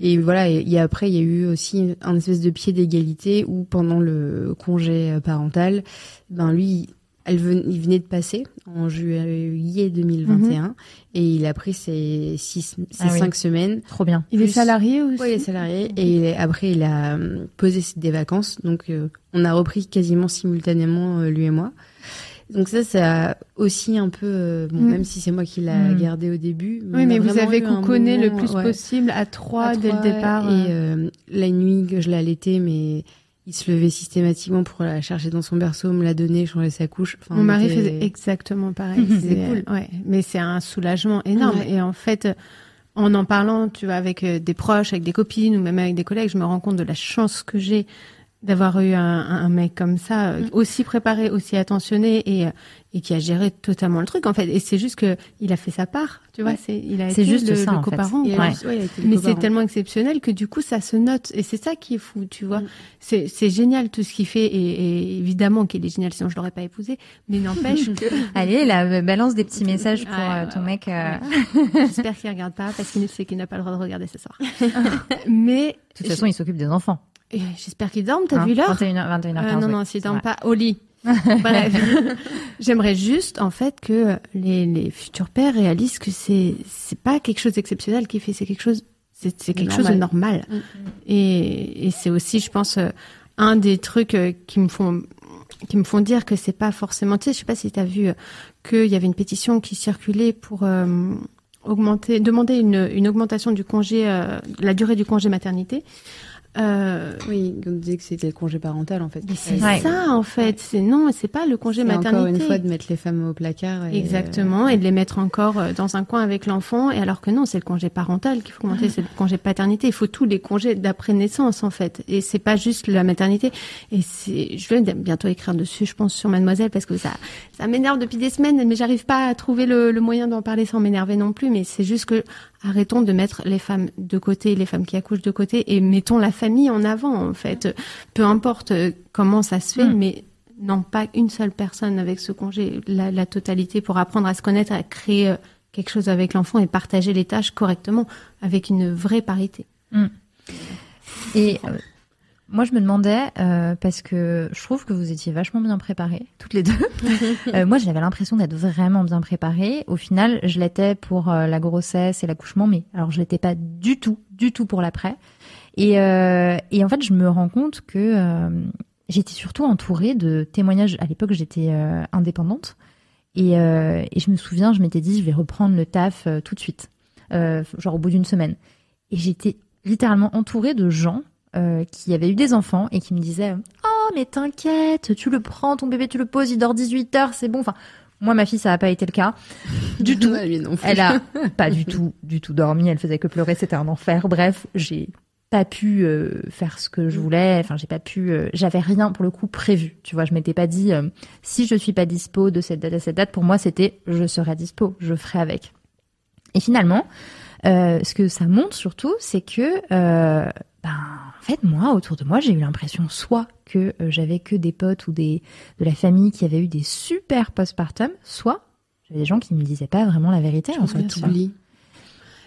Et voilà, et, et après, il y a eu aussi un espèce de pied d'égalité où pendant le congé parental, ben lui, elle ven- il venait de passer en juillet 2021 et il a pris ses six, ses Ah oui. cinq semaines. Trop bien. Il est Plus- salarié aussi. Ouais, il est salarié et il est- après il a euh, posé des vacances, donc euh, on a repris quasiment simultanément euh, lui et moi. Donc ça, ça a aussi un peu, euh, bon, Mm. même si c'est moi qui l'a Mm. gardé au début. Oui, mais vous avez couconné le moment, plus ouais, possible à trois dès le départ. Et euh, la nuit que je l'allaitais, mais il se levait systématiquement pour la chercher dans son berceau, me la donner, changer sa couche. Enfin, Mon on mari était- faisait exactement pareil. Mhm. C'est cool. Ouais, mais c'est un soulagement énorme. Ouais. Et en fait, en en parlant, tu vois, avec euh, des proches, avec des copines ou même avec des collègues, je me rends compte de la chance que j'ai d'avoir eu un, un mec comme ça, euh, Mm. aussi préparé, aussi attentionné et, euh, et qui a géré totalement le truc en fait. Et c'est juste que il a fait sa part, tu vois. Ouais. C'est il a C'est été juste le, ça, le coparent. Ouais, le Mais c'est tellement exceptionnel que du coup ça se note et c'est ça qui est fou, tu vois. Mm. C'est c'est génial tout ce qu'il fait et, et évidemment qu'il est génial sinon je l'aurais pas épousé. Mais n'empêche *laughs* que *laughs* Allez, là, balance des petits messages pour Ouais, euh, ouais, ton ouais. mec. euh, j'espère qu'il regarde pas parce qu'il sait qu'il n'a pas le droit de regarder ce soir. *laughs* Mais De toute façon, il s'occupe des enfants. J'espère qu'il dorme. T'as Hein, vu l'heure 21h, 21h15. Euh, Non oui, non, s'il c'est dorme vrai. pas au lit. *laughs* Bref, j'aimerais juste en fait que les, les futurs pères réalisent que c'est c'est pas quelque chose d'exceptionnel qu'il fait, c'est quelque chose c'est c'est quelque chose de normal. Mm. Et, et c'est aussi, je pense, euh, un des trucs euh, qui me font qui me font dire que c'est pas forcément. Tu sais, je sais pas si tu as vu qu'il y avait une pétition qui circulait pour euh, augmenter, demander une, une augmentation du congé, euh, la durée du congé maternité. Euh, Oui, on disait que c'était le congé parental en fait. mais c'est Ouais. ça en fait. C'est non, c'est pas le congé maternité. encore une fois de mettre les femmes au placard. Et, Exactement, et de les mettre encore euh, dans un coin avec l'enfant, et alors que non, c'est le congé parental qu'il faut augmenter, c'est le congé paternité. Il faut tous les congés d'après naissance en fait, et c'est pas juste la maternité. Et c'est, je vais bientôt écrire dessus, je pense, sur Mademoiselle, parce que ça, ça m'énerve depuis des semaines, mais j'arrive pas à trouver le, le moyen d'en parler sans m'énerver non plus. Mais c'est juste que arrêtons de mettre les femmes de côté, les femmes qui accouchent de côté, et mettons la famille en avant, en fait. Peu importe euh, comment ça se fait, Mm. mais non pas une seule personne avec ce congé, la, la totalité pour apprendre à se connaître, à créer euh, quelque chose avec l'enfant et partager les tâches correctement, avec une vraie parité. Et euh, moi, je me demandais, euh, parce que je trouve que vous étiez vachement bien préparées, toutes les deux. *laughs* Euh, moi, j'avais l'impression d'être vraiment bien préparée. Au final, je l'étais pour euh, la grossesse et l'accouchement, mais alors je l'étais pas du tout, du tout pour l'après. Et, euh, et en fait, je me rends compte que euh, j'étais surtout entourée de témoignages. À l'époque, j'étais euh, indépendante. Et, euh, et je me souviens, je m'étais dit, je vais reprendre le taf tout de suite, euh, genre au bout d'une semaine. Et j'étais littéralement entourée de gens euh, qui avaient eu des enfants et qui me disaient Oh, mais t'inquiète, tu le prends, ton bébé, tu le poses, il dort 18 heures, c'est bon. Enfin, moi, ma fille, ça n'a pas été le cas. *laughs* Du tout. Ouais, non. Elle a *laughs* pas du tout, du tout dormi. Elle faisait que pleurer. C'était un enfer. Bref, j'ai pas pu euh, faire ce que je voulais. Enfin, j'ai pas pu. euh, J'avais rien pour le coup prévu. Tu vois, je m'étais pas dit euh, si je suis pas dispo de cette date à cette date. Pour moi, c'était je serai dispo, je ferai avec. Et finalement, ce que ça montre surtout, c'est que ben, en fait, moi, autour de moi, j'ai eu l'impression soit que euh, j'avais que des potes ou des de la famille qui avaient eu des super postpartum, soit j'avais des gens qui me disaient pas vraiment la vérité. Je en fait. tu oublies.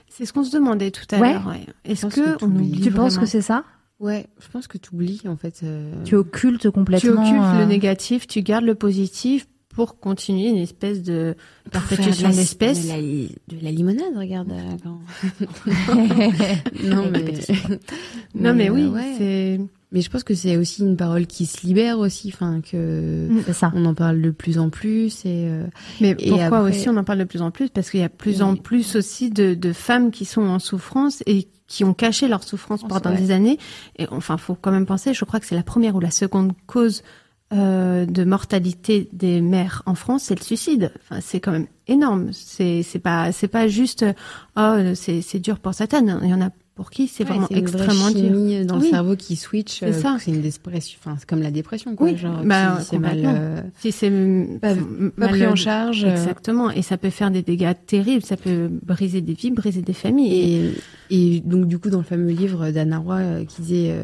C'est ce qu'on se demandait tout à Ouais. l'heure. Ouais. Est-ce que, que tu on oublies. oublie Tu penses que c'est ça? Ouais, je pense que tu oublies en fait. euh, Tu occultes tu complètement. occultes euh, le négatif, tu gardes le positif pour continuer une espèce de perpétuation de. De la, de la limonade, regarde. euh, quand- *laughs* *laughs* *laughs* non mais. des Non mais euh, oui, ouais. c'est Mais je pense que c'est aussi une parole qui se libère aussi, enfin que ça. on en parle de plus en plus et euh, Mais Et pourquoi après- aussi on en parle de plus en plus? Parce qu'il y a plus en plus aussi de, de femmes qui sont en souffrance et qui ont caché leur souffrance pendant Ouais. des années. Et enfin, faut quand même penser. Je crois que c'est la première ou la seconde cause euh, de mortalité des mères en France, c'est le suicide. Enfin, c'est quand même énorme. C'est c'est pas c'est pas juste oh c'est c'est dur pour Satan. Il y en a pour qui c'est ouais, vraiment une vraie extrêmement dur. dans Oui. le cerveau qui switch. C'est euh, ça. C'est une dépression, enfin c'est comme la dépression quoi. Oui, genre bah, si c'est mal, euh, Si c'est pas, pris en charge. euh, Exactement. Et ça peut faire des dégâts terribles. Ça peut briser des vies, briser des familles. Et Et, donc du coup dans le fameux livre d'Anna Roy euh, qui disait, euh,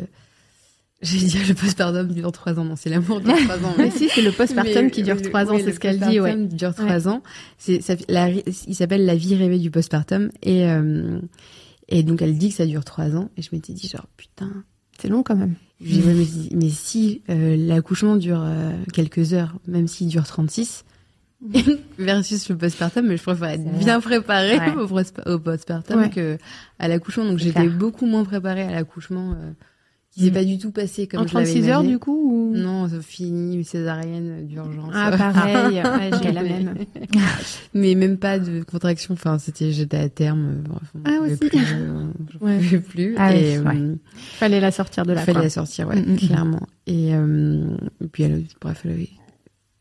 j'ai dit le postpartum dure trois ans, non c'est l'amour dure *laughs* trois ans. Mais si, c'est le postpartum qui dure trois ans, oui, c'est ce qu'elle dit, ouais. postpartum dure trois ans. C'est, ça, fait- la- il s'appelle La vie rêvée du postpartum. Et, euh, et donc, elle dit que ça dure trois ans. Et je m'étais dit, genre, putain. C'est long quand même. Mais, si- mais si euh, l'accouchement dure euh, quelques heures, même s'il dure 36, *laughs* versus le postpartum, mais je préfère être C'est bien préparée Ouais. au, postpartum Ouais. que à l'accouchement. Donc, j'étais clair. beaucoup moins préparée à l'accouchement. Euh, qui s'est Mm. pas du tout passé comme en je l'avais 36 heures, du coup ou... Non, ça finit césarienne d'urgence. Ah, pareil. *laughs* ouais, j'ai la même. *laughs* Mais même pas de contraction. Enfin, c'était, j'étais à terme. euh, Bref, Ah, aussi. plus, *laughs* euh, Ouais. pouvais plus. Ah et, ouais. euh, Fallait la sortir de il là. fallait quoi. la sortir, ouais, Mm, mm, clairement. Et, euh, et puis, elle, bref, elle, avait-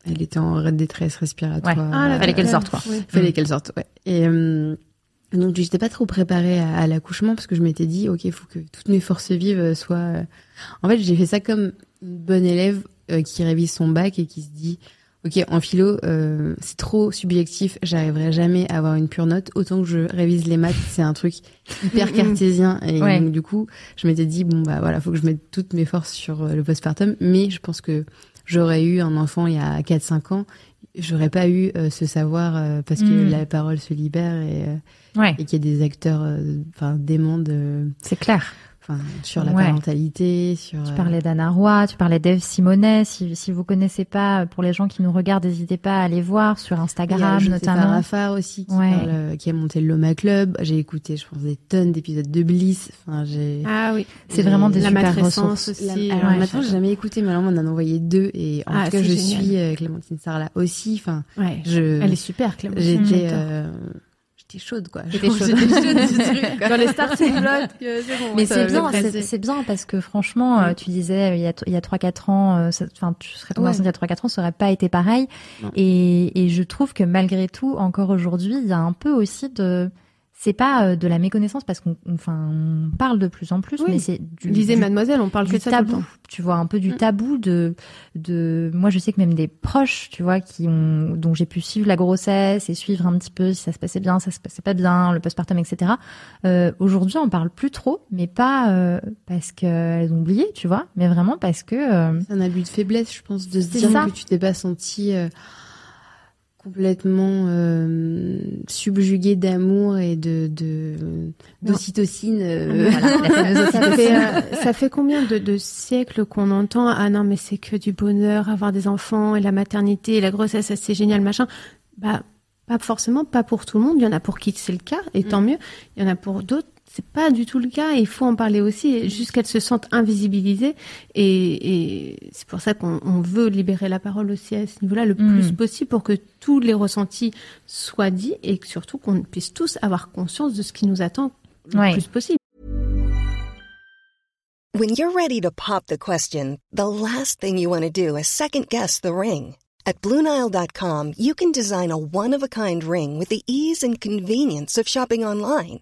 elle était en détresse respiratoire. Ouais. Ah, la Fallait qu'elle sorte, quoi. Oui. Fallait qu'elle sorte, ouais. Et euh, donc, j'étais pas trop préparée à, à l'accouchement parce que je m'étais dit, ok, il faut que toutes mes forces vives euh, soient. euh, En fait, j'ai fait ça comme une bonne élève euh, qui révise son bac et qui se dit, ok, en philo, euh, c'est trop subjectif, j'arriverai jamais à avoir une pure note. Autant que je révise les maths, c'est un truc hyper *laughs* cartésien. Et Ouais. donc, du coup, je m'étais dit, bon, bah voilà, faut que je mette toutes mes forces sur le postpartum. Mais je pense que j'aurais eu un enfant il y a 4-5 ans, j'aurais pas eu euh, ce savoir euh, parce que Mm. la parole se libère et, euh, Ouais, et qu'il y a des acteurs euh, enfin dément de c'est clair. Enfin sur la Ouais. parentalité sur Tu euh, parlais d'Anna Roy, tu parlais d'Eve Simonet. Si, si vous connaissez pas, pour les gens qui nous regardent, n'hésitez pas à aller voir sur il y a Instagram notamment. Arafat aussi qui, Ouais. parle, euh, qui a monté le Loma Club j'ai écouté je pense des tonnes d'épisodes de Bliss enfin j'ai Ah oui. C'est vraiment des La super ressources. aussi. La- alors ouais. maintenant j'ai jamais écouté mais alors on en a envoyé deux et en Ah, tout cas je génial. suis euh, Clémentine Sarlat aussi enfin Ouais. je Elle est super, Clémentine. j'étais euh, j'étais chaude quoi T'étais chaude. j'étais chaude du truc quoi. Dans les stars, c'est blood *laughs* que c'est bon. Mais c'est bien, c'est c'est bien parce que franchement, euh, tu disais il y a, il y a 3-4 ans, euh, enfin tu serais tombée Ouais. enceinte il y a 3-4 ans, ça aurait pas été pareil. Non. Et, et je trouve que malgré tout, encore aujourd'hui, il y a un peu aussi de c'est pas euh, de la méconnaissance parce qu'on enfin on parle de plus en plus, Oui. mais c'est du, Lisez du- Mademoiselle, on parle du que de ça tout le tabou, temps. tu vois, un peu du Mm. tabou de de moi je sais que même des proches, tu vois, qui ont dont j'ai pu suivre la grossesse et suivre un petit peu si ça se passait bien, ça se passait pas bien, le postpartum, etc. Euh, Aujourd'hui, on parle plus trop, mais pas euh, parce qu'elles ont oublié, tu vois, mais vraiment parce que euh, C'est un abus de faiblesse, je pense, de se dire ça. que tu t'es pas senti euh, complètement euh, subjugué d'amour et de de d'ocytocine. euh, voilà, la *laughs* fameuse Ça fait, euh, ça fait combien de, de siècles qu'on entend ah non mais c'est que du bonheur avoir des enfants et la maternité et la grossesse c'est génial machin. Bah pas forcément pas pour tout le monde. Il y en a pour qui c'est le cas et tant mieux. Il y en a pour d'autres c'est pas du tout le cas et il faut en parler aussi qu'elles se sentent invisibilisées et, et c'est pour ça qu'on on veut libérer la parole aussi à ce niveau-là le Mm. plus possible pour que tous les ressentis soient dits et que surtout qu'on puisse tous avoir conscience de ce qui nous attend le Ouais. plus possible When you're ready to pop the question, the last thing you want to do is second guess the ring. At Bluenile.com, you can design a one of a kind ring with the ease and convenience of shopping online.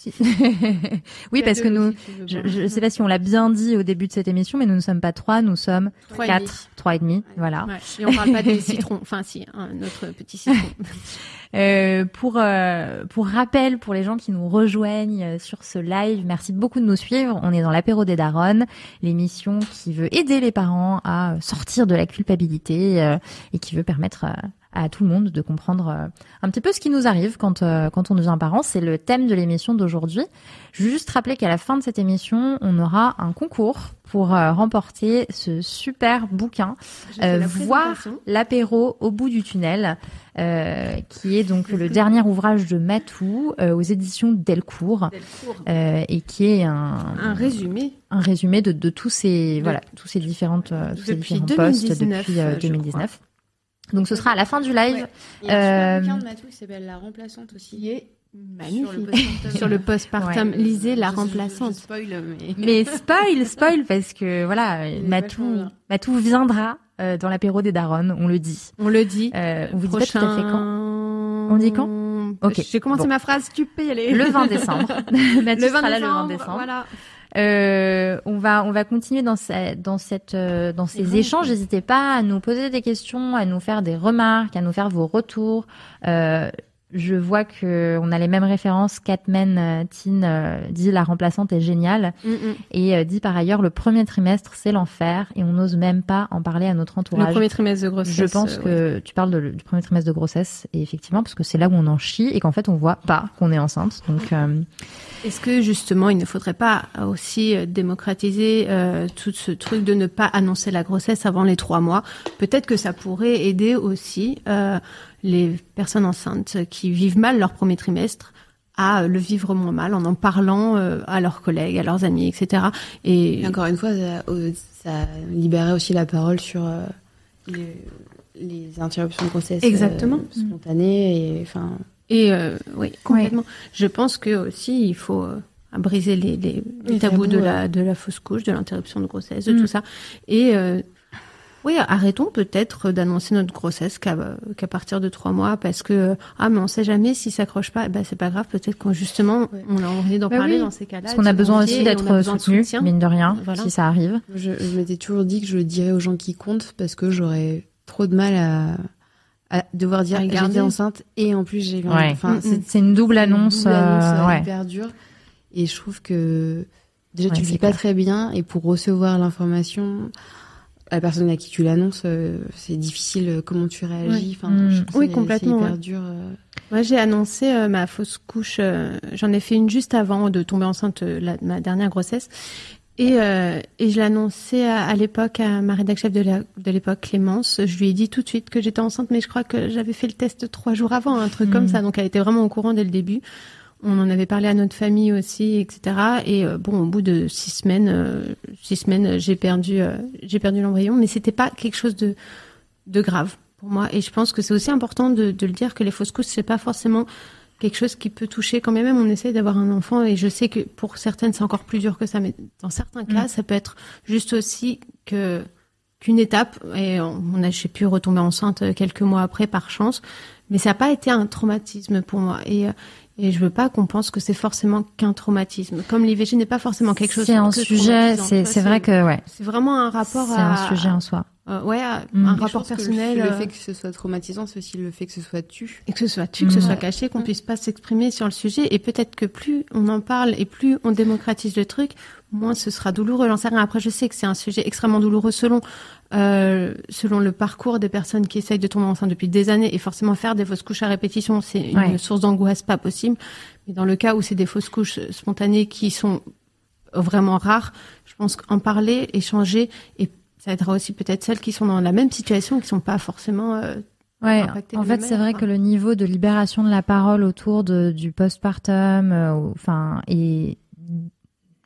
Si. *laughs* oui, parce que nous, je, je sais pas si on l'a bien dit au début de cette émission, mais nous ne sommes pas trois, nous sommes Trois et demi. quatre, trois et demi, voilà. Ouais. Et on parle pas des *laughs* citrons. Enfin, si, un autre petit citron. *laughs* Euh, pour euh, pour rappel, pour les gens qui nous rejoignent euh, sur ce live, merci beaucoup de nous suivre. On est dans l'apéro des Daronnes, l'émission qui veut aider les parents à sortir de la culpabilité euh, et qui veut permettre euh, à tout le monde de comprendre euh, un petit peu ce qui nous arrive quand euh, quand on devient parent. C'est le thème de l'émission d'aujourd'hui. Je veux juste rappeler qu'à la fin de cette émission, on aura un concours pour euh, remporter ce super bouquin fait Euh, la voir l'apéro au bout du tunnel, qui est donc le dernier ouvrage de Matou aux éditions Delcourt, et qui est un, un résumé. un résumé de, de tous ces De- voilà tous ces différentes tous ces Depuis différents postes 2019, depuis euh, je 2019. Donc ce sera à la fin du live. Ouais. Il y a un Euh, super bouquin de Matou qui s'appelle La remplaçante aussi. Qui est magnifique. Sur le postpartum, Ouais. lisez la Je- je- je remplaçante. spoil, mais... Mais spoil, spoil parce que voilà, Matou. Matou viendra euh, dans l'apéro des Daronnes, on le dit. On le dit. Euh, on vous dit pas tout à fait quand. On dit quand Ok, J'ai commencé bon. ma phrase, tu peux y aller. Le 20 décembre. *laughs* Le 20 sera là décembre, le 20 décembre. Voilà. Euh, on va on va continuer dans ce- dans cette euh, dans ces échanges. N'hésitez pas à nous poser des questions, à nous faire des remarques, à nous faire vos retours. Euh, je vois que on a les mêmes références. Catman euh, Tin euh, dit la remplaçante est géniale Mm, mm. et euh, dit par ailleurs le premier trimestre c'est l'enfer et on n'ose même pas en parler à notre Le entourage. premier trimestre de grossesse. Je pense euh, que tu parles de- du premier trimestre de grossesse et effectivement parce que c'est là où on en chie et qu'en fait on voit pas qu'on est enceinte. Donc euh, Est-ce que justement, il ne faudrait pas aussi démocratiser euh, tout ce truc de ne pas annoncer la grossesse avant les trois mois? Peut-être que ça pourrait aider aussi euh, les personnes enceintes qui vivent mal leur premier trimestre à euh, le vivre moins mal en en parlant euh, à leurs collègues, à leurs amis, etc. Et, Et encore une fois, ça, ça libérait aussi la parole sur euh, les, les interruptions de grossesse Exactement. euh, spontanées et enfin et euh, oui, complètement. Je pense que aussi il faut euh, briser les, les, les Les tabous tabous, de ouais. la de la fausse couche, de l'interruption de grossesse, de Mm. tout ça. Et euh, oui, arrêtons peut-être d'annoncer notre grossesse qu'à partir de trois mois parce que ah mais on sait jamais si ça accroche pas. Eh Ben c'est pas grave. Peut-être qu'on justement Ouais. on a envie d'en Bah parler oui, dans ces cas-là. parce qu'on a besoin aussi d'être de soutenu mine de rien Voilà. si ça arrive. je, je m'étais toujours dit que je le dirais aux gens qui comptent parce que j'aurais trop de mal à, à devoir dire j'étais enceinte et en plus j'ai eu un- Ouais. enfin Mm, c'est mm. C'est une double une annonce. double annonce, euh, euh, ouais. hyper dure et je trouve que déjà Ouais, tu le vis pas clair. très bien et pour recevoir l'information la personne à qui tu l'annonces euh, c'est difficile euh, comment tu réagis enfin Mm. Oui, complètement, c'est hyper ouais. dur euh. Moi, j'ai annoncé euh, ma fausse couche. J'en ai fait une juste avant de tomber enceinte, la- ma dernière grossesse. Et, et je l'ai annoncé à, à l'époque à ma rédac chef de la- de l'époque, Clémence. Je lui ai dit tout de suite que j'étais enceinte, mais je crois que j'avais fait le test trois jours avant, un truc comme ça. Donc, elle était vraiment au courant dès le début. On en avait parlé à notre famille aussi, etc. Et euh, bon, au bout de six semaines, euh, six semaines, j'ai perdu, euh, j'ai perdu l'embryon, mais c'était pas quelque chose de de grave pour moi. Et je pense que c'est aussi important de, de le dire que les fausses couches, c'est pas forcément quelque chose qui peut toucher quand même. On essaye d'avoir un enfant et je sais que pour certaines, c'est encore plus dur que ça, mais dans certains cas, Mm. ça peut être juste aussi que qu'une étape. Et on a, j'ai pu retomber enceinte quelques mois après par chance, mais ça n'a pas été un traumatisme pour moi. Et et je veux pas qu'on pense que c'est forcément qu'un traumatisme. Comme l'IVG n'est pas forcément quelque chose. C'est un que sujet, c'est vrai que ouais, c'est vraiment un rapport c'est un sujet en soi. Euh, ouais, Mm. un Je rapport personnel. Le, le euh, fait que ce soit traumatisant, c'est aussi le fait que ce soit tu. et que ce soit tu, que ce Mm. soit caché, qu'on puisse pas s'exprimer sur le sujet. Et peut-être que plus on en parle et plus on démocratise le truc, moins ce sera douloureux. J'en sais rien. Après, je sais que c'est un sujet extrêmement douloureux selon euh, selon le parcours des personnes qui essayent de tomber enceinte depuis des années. Et forcément, faire des fausses couches à répétition, c'est une Ouais. source d'angoisse pas possible. Mais dans le cas où c'est des fausses couches spontanées qui sont vraiment rares, je pense qu'en parler, échanger, et ça aidera aussi peut-être celles qui sont dans la même situation, qui sont pas forcément euh, Ouais, en fait, c'est vrai que le niveau de libération de la parole autour de, du postpartum, euh, enfin, est,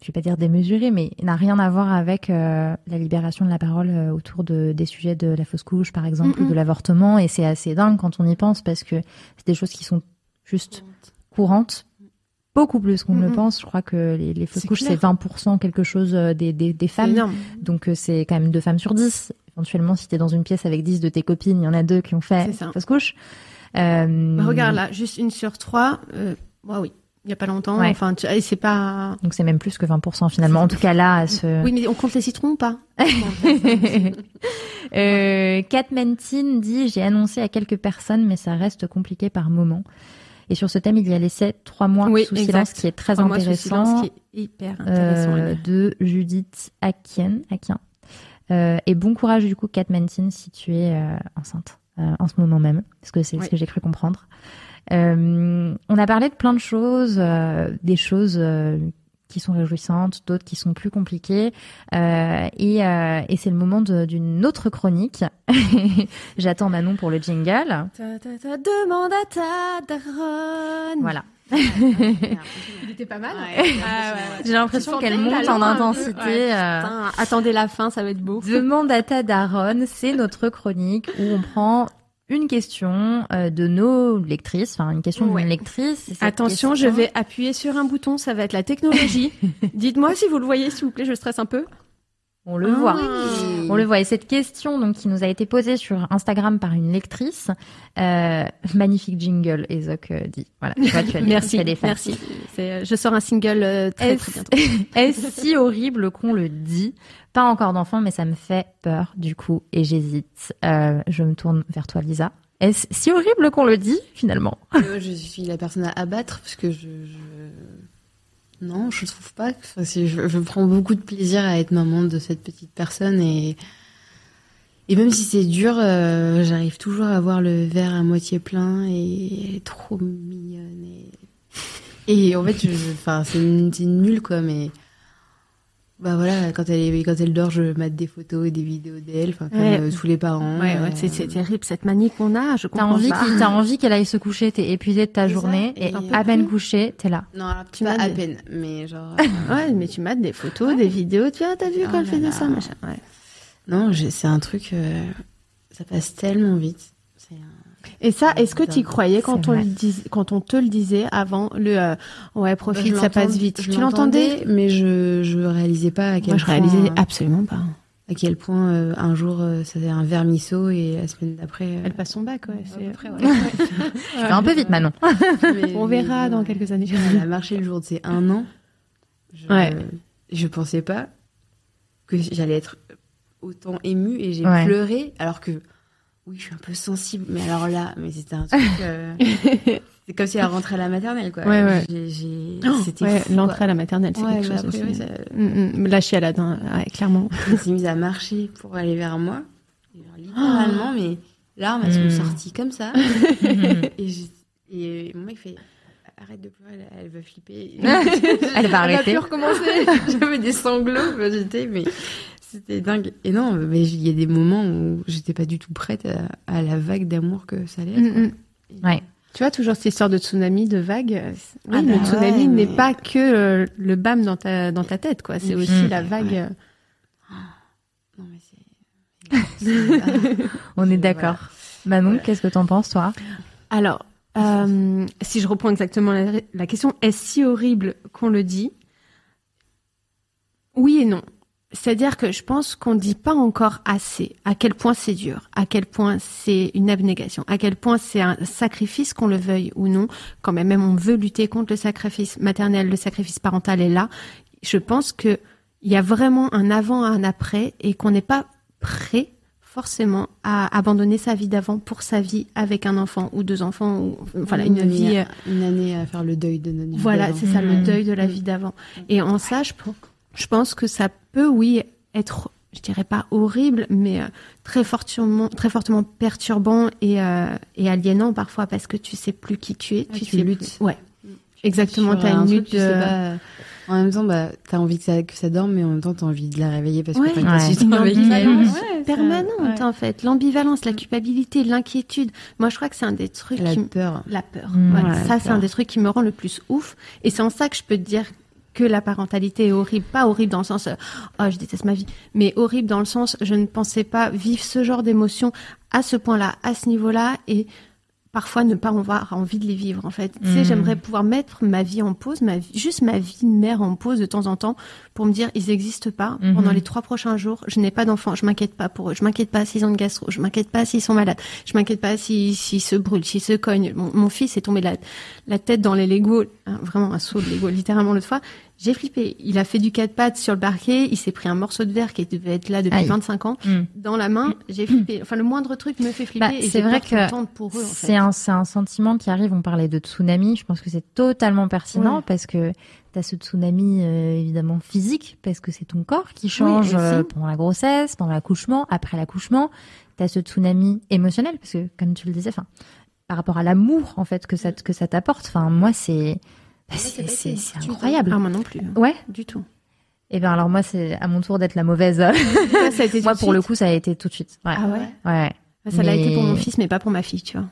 je vais pas dire démesuré, mais n'a rien à voir avec euh, la libération de la parole euh, autour de, des sujets de la fausse couche, par exemple, Mm, ou de l'avortement. Et c'est assez dingue quand on y pense parce que c'est des choses qui sont juste courantes, beaucoup plus qu'on ne Mm, le pense. Je crois que les, les fausses couches, c'est 20% quelque chose euh, des, des, femmes. énorme. Donc euh, c'est quand même deux femmes sur dix. Éventuellement, si t'es dans une pièce avec dix de tes copines, il y en a deux qui ont fait fausse couche. Euh, Bah, regarde là, juste une sur trois. Euh, oui, il y a pas longtemps. Ouais. Enfin, tu, c'est pas. Donc c'est même plus que 20% finalement. En tout cas là, ce... Oui, mais on compte les citrons ou pas *laughs* euh, Kat Mentin dit j'ai annoncé à quelques personnes, mais ça reste compliqué par moment. Et sur ce thème, il y a laissé trois mois Oui, sous exact. silence, qui est très intéressant. silence, qui est hyper intéressant. à euh, de Judith Akien. Akien. Euh, et bon courage du coup, Kat Mentin, si tu es euh, enceinte en ce moment même, parce que c'est Oui. ce que j'ai cru comprendre. On a parlé de plein de choses, des choses qui sont réjouissantes, d'autres qui sont plus compliquées, euh, et, euh, et c'est le moment d'une autre chronique. *laughs* J'attends Manon pour le jingle. Ta, ta, ta, demande à ta daronne. Voilà. *laughs* Il était pas mal. Ouais. Ah, J'ai l'impression qu'elle monte en intensité. ouais. euh, Putain, attendez la fin, ça va être beau. Demande à ta daronne, c'est notre chronique où on prend une question euh, de nos lectrices, enfin une question Ouais. d'une lectrice. Attention, je vais appuyer sur un bouton, ça va être la technologie. *laughs* Dites-moi si vous le voyez, s'il vous plaît, je stresse un peu. On le voit. Oui. On le voit. Et cette question, donc, qui nous a été posée sur Instagram par une lectrice, euh, magnifique jingle, Ezoc euh, dit. Voilà. Tu vois, tu as *laughs* des- Merci, tu as des fans. merci. Euh, je sors un single euh, très, très Est-ce bientôt. *laughs* est-ce si horrible qu'on le dit? Pas encore d'enfant, mais ça me fait peur, du coup, et j'hésite. Euh, je me tourne vers toi, Lisa. Est-ce si horrible qu'on le dit, finalement? Je suis la personne à abattre parce que je, je... non, je trouve pas. Enfin, je, je prends beaucoup de plaisir à être maman de cette petite personne et et même si c'est dur, euh, j'arrive toujours à voir le verre à moitié plein et trop mignonne et et en fait, enfin, c'est nul quoi, mais bah voilà, quand elle est, quand elle dort, je mate des photos et des vidéos d'elle, enfin comme Ouais. euh, tous les parents. Ouais, ouais, euh, c'est, terrible cette manie qu'on a. Je T'as comprends envie, pas. t'as *laughs* envie qu'elle aille se coucher, t'es épuisé de ta ça, journée, et et- à peine couchée, t'es là. Non, alors, Tu pas à peine, mais genre. *laughs* Ouais, mais tu mates des photos, des vidéos. Tu vois, t'as vu Oh quand elle fait de ça, machin. Ouais. Non, j'ai- c'est un truc. euh, ça passe tellement vite. Et ça, est-ce que tu y croyais quand on, vrai. le dis- quand on te le disait avant le euh, ouais profite, ça passe vite. je Tu l'entendais mais je je réalisais pas à quel Moi, je point, réalisais euh, absolument pas. à quel point euh, un jour euh, c'était un vermisseau et la semaine d'après. euh, Elle passe son bac, ouais. c'est- peu près, ouais. *laughs* Tu fais un peu vite, Manon. Mais- On verra mais dans quelques années. Elle a marché le jour de ses un an. Je, Ouais. je pensais pas que j'allais être autant émue et j'ai Ouais. pleuré alors que oui, je suis un peu sensible, mais alors là, mais c'était un truc. euh, *laughs* c'est comme si elle rentrait à la maternelle, quoi. Ouais, ouais. Oh, C'était ouais, fou, l'entrée à la maternelle, c'est Ouais, quelque mais chose après, aussi. ça- Mm, mm, La chialade, hein, ouais, clairement. Elle s'est mise à marcher pour aller vers moi. Genre, littéralement, *gasps* mes larmes, elles sont Mm. sorties comme ça. *laughs* et, je- et mon mec fait Arrête de pleurer, elle, elle va flipper. *laughs* Elle va arrêter. Elle a pu recommencer. J'avais des sanglots, bah, j'étais, mais c'était dingue. Et non, mais il y a des moments où j'étais pas du tout prête à, à la vague d'amour que ça allait être. Mm, mm. Ouais. Tu vois, toujours cette histoire de tsunami, de vague. euh, Oui, Ah le bah tsunami ouais, n'est mais- pas que euh, le bam dans ta, dans ta tête, quoi. C'est Mm. aussi la vague. euh, Non, mais c'est. *laughs* c'est- On est d'accord. Manon, qu'est-ce que t'en penses, toi? Alors, euh, si je reprends exactement la, la question, est-ce si horrible qu'on le dit? Oui et non. C'est-à-dire que je pense qu'on ne dit pas encore assez à quel point c'est dur, à quel point c'est une abnégation, à quel point c'est un sacrifice, qu'on le veuille ou non. Quand même, même on veut lutter contre le sacrifice maternel, le sacrifice parental est là. Je pense que il y a vraiment un avant, un après, et qu'on n'est pas prêt forcément à abandonner sa vie d'avant pour sa vie avec un enfant ou deux enfants ou voilà une vie à- Une année à faire le deuil de notre vie. voilà c'est ça le Mhm. deuil de la vie d'avant et en ça je, pense- je pense que ça peut oui être je dirais pas horrible mais euh, très fortement très fortement perturbant et euh, et aliénant parfois parce que tu sais plus qui tu es Ouais, tu tu sais luttes. plus- ouais exactement t'as un une lutte tu sais de- pas, En même temps, bah, t'as envie que ça, que ça dorme, mais en même temps, t'as envie de la réveiller parce Ouais. que t'as Ouais. une ambivalence Ouais, permanente ouais. en fait l'ambivalence la culpabilité l'inquiétude moi je crois que c'est un des trucs La qui peur. La peur. Mmh. Ouais, Ouais, ça, c'est un des trucs qui me rend le plus ouf. Et c'est en ça que je peux te dire que la parentalité est horrible. Pas horrible dans le sens, euh, oh, je déteste ma vie. Mais horrible dans le sens, je ne pensais pas vivre ce genre d'émotions à ce point-là, à ce niveau-là. Et parfois ne pas avoir envie de les vivre, en fait. Tu sais, Mhm. j'aimerais pouvoir mettre ma vie en pause, ma vie, juste ma vie de mère en pause de temps en temps pour me dire, ils n'existent pas. Mhm. Pendant les trois prochains jours, je n'ai pas d'enfants. Je m'inquiète pas pour eux. Je m'inquiète pas s'ils ont une gastro. Je m'inquiète pas s'ils sont malades. Je m'inquiète pas s'ils s'ils se brûlent, s'ils se cognent. Mon, mon fils est tombé la, la tête dans les Lego, hein, vraiment un saut de Lego, littéralement l'autre fois. J'ai flippé. Il a fait du quatre pattes sur le parquet. Il s'est pris un morceau de verre qui devait être là depuis Aïe. 25 ans Mm. dans la main. J'ai flippé. Enfin, le moindre truc me fait flipper. Bah, et c'est vrai que pour eux. En C'est fait. un, c'est un sentiment qui arrive. On parlait de tsunami. Je pense que c'est totalement pertinent parce que tu as ce tsunami euh, évidemment physique parce que c'est ton corps qui change euh, pendant la grossesse, pendant l'accouchement, après l'accouchement. Tu as ce tsunami émotionnel parce que comme tu le disais, enfin par rapport à l'amour en fait que ça que ça t'apporte. Enfin moi c'est bah, c'est c'est c'est incroyable. Ah, moi non plus. Ouais. Du tout. Et ben alors moi c'est à mon tour d'être la mauvaise. Ça, *laughs* ça a été tout moi pour le coup ça a été tout de suite. Ouais. Ah ouais. Ouais. Ça l'a été pour mon fils, mais pas pour ma fille, tu vois.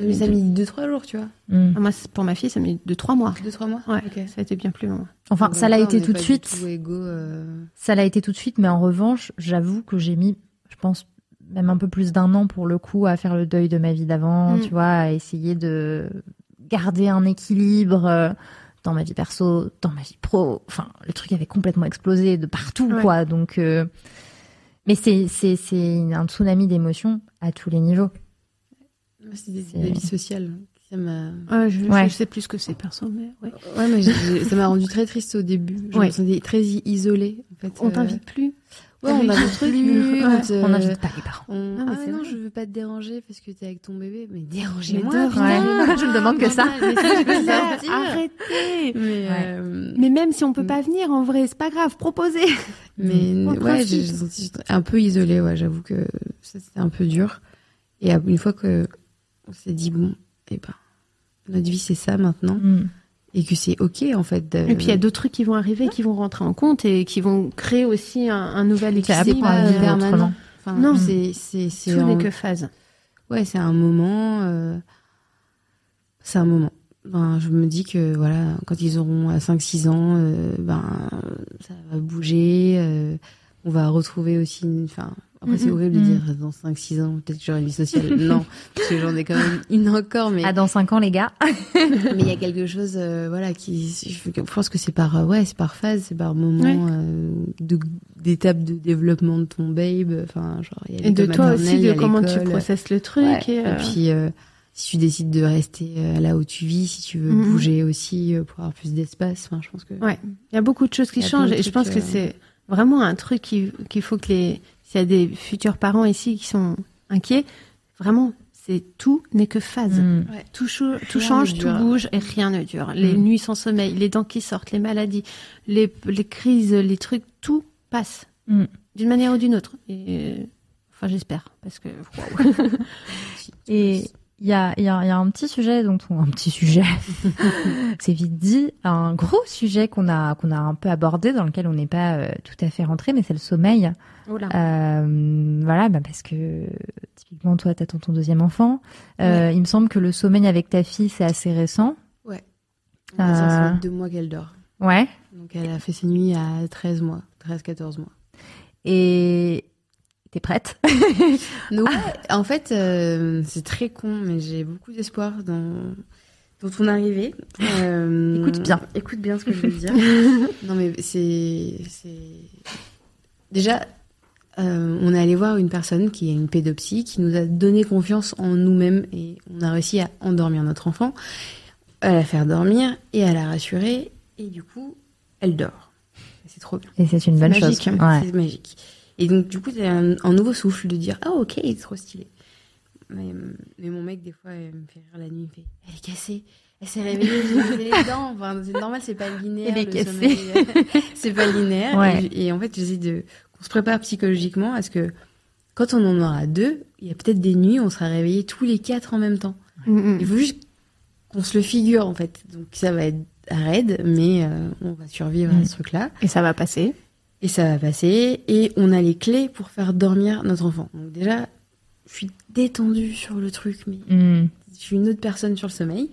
Mais ça a mis 2-3 jours, tu vois. Mm. Ah, Moi, pour ma fille, ça a mis de trois mois. 2-trois mois Ouais. Ok. Ça a été bien plus long. Enfin Donc ça l'a été tout de suite. tout euh, Ça l'a été tout de suite, mais en revanche, j'avoue que j'ai mis, je pense, même un peu plus d'un an pour le coup à faire le deuil de ma vie d'avant, Mm. tu vois, à essayer de garder un équilibre euh, dans ma vie perso, dans ma vie pro. Enfin, le truc avait complètement explosé de partout, Ouais. quoi. Donc, euh, mais c'est c'est c'est un tsunami d'émotions à tous les niveaux. moi, C'est des- C'est- la vie sociale. Ça m'a. Ouais, je, Ouais. je sais plus ce que c'est, perso, mais ouais. Ouais, mais j'ai- ça m'a rendu très triste au début. Je Ouais. me sentais très isolée. En fait. On Euh, t'invite plus? Ouais, on plus. plus. Ouais. on te- On n'invite pas les parents. on- ah non, vrai. je veux pas te déranger parce que t'es avec ton bébé. Mais dérangez-moi. *laughs* Je ne demande que ça. *laughs* Arrêtez. Mais, euh, Mais même si on peut pas venir, en vrai, c'est pas grave. Proposez. mais *laughs* ouais, j'ai senti un peu isolée. Ouais, j'avoue que ça c'était un peu dur. Et une fois que on s'est dit bon, eh ben, notre vie c'est ça maintenant, Mm. Et que c'est ok en fait. de- Et puis il y a d'autres trucs qui vont arriver, qui vont rentrer en compte et qui vont créer aussi un, un nouvel équilibre. vivre permanent. Enfin, Non. c'est c'est c'est Tout n'est que phase. Ouais, c'est un moment. euh, C'est un moment. Ben, je me dis que voilà, quand ils auront à 5-6 ans, euh, ben ça va bouger. euh, on va retrouver aussi. une- Enfin, après c'est Mhm. horrible de Mhm. dire dans 5-6 ans, peut-être que j'aurai une vie sociale. *laughs* non, parce que j'en ai quand même une encore, mais Ah, dans 5 ans, les gars. *laughs* mais il y a quelque chose, euh, voilà, qui. Je pense que c'est par euh, ouais, c'est par phase, c'est par moment Ouais. euh, d'étape de développement de ton babe. Enfin, genre. y a Et de toi aussi, de comment tu processes le truc. Ouais. Et, Et, euh, puis, si tu décides de rester là où tu vis, si tu veux Mhm. bouger aussi pour avoir plus d'espace, enfin, je pense que. Ouais, il y a beaucoup de choses qui changent et je pense que euh, c'est vraiment un truc qui- qu'il faut que les s'il y a des futurs parents ici qui sont inquiets, vraiment c'est tout n'est que phase. Mm. Tout, chou- tout Rien change, tout bouge et rien ne dure. Les Mm. nuits sans sommeil, les dents qui sortent, les maladies, les, les crises, les trucs, tout passe Mm. d'une manière ou d'une autre. Et, enfin, j'espère parce que. *laughs* Et Il y a, il y, a, il y a un petit sujet dont on, un petit sujet, *laughs* c'est vite dit, un gros sujet qu'on a qu'on a un peu abordé dans lequel on n'est pas euh, tout à fait rentré, mais c'est le sommeil. Euh, voilà, bah parce que typiquement toi, t'attends ton deuxième enfant. Euh, Il me semble que le sommeil avec ta fille c'est assez récent. Ça, ça fait deux mois qu'elle dort. Ouais. Donc elle a fait ses nuits à 13 mois, 13-14 mois. Et t'es prête? *laughs* Donc, en fait, euh, c'est très con, mais j'ai beaucoup d'espoir dans, dans ton arrivée. Euh, Écoute bien. Écoute bien ce que je veux dire. *laughs* non, mais c'est. c'est- Déjà, euh, on est allé voir une personne qui est une pédopsie, qui nous a donné confiance en nous-mêmes et on a réussi à endormir notre enfant, à la faire dormir et à la rassurer. Et du coup, elle dort. Et C'est trop bien. Et c'est une bonne magique, chose. hein. Ouais. C'est magique. Et donc, du coup, c'est un, un nouveau souffle de dire Ah, ok, il est trop stylé. Mais, mais mon mec, des fois, il me fait rire la nuit. Il me fait Elle est cassée. Elle s'est réveillée, j'ai les dents. Enfin, c'est normal, c'est pas linéaire. Elle est cassée. sommeil. *laughs* c'est pas linéaire. Ouais. Et, et en fait, j'essaie de qu'on se prépare psychologiquement à ce que quand on en aura deux, il y a peut-être des nuits où on sera réveillés tous les quatre en même temps. Mm, mm. Il faut juste qu'on se le figure, en fait. Donc, ça va être raide, mais euh, on va survivre Mm. à ce truc-là. Et ça va passer. Et ça va passer. Et on a les clés pour faire dormir notre enfant. Donc déjà, je suis détendue sur le truc, mais Hmm. je suis une autre personne sur le sommeil.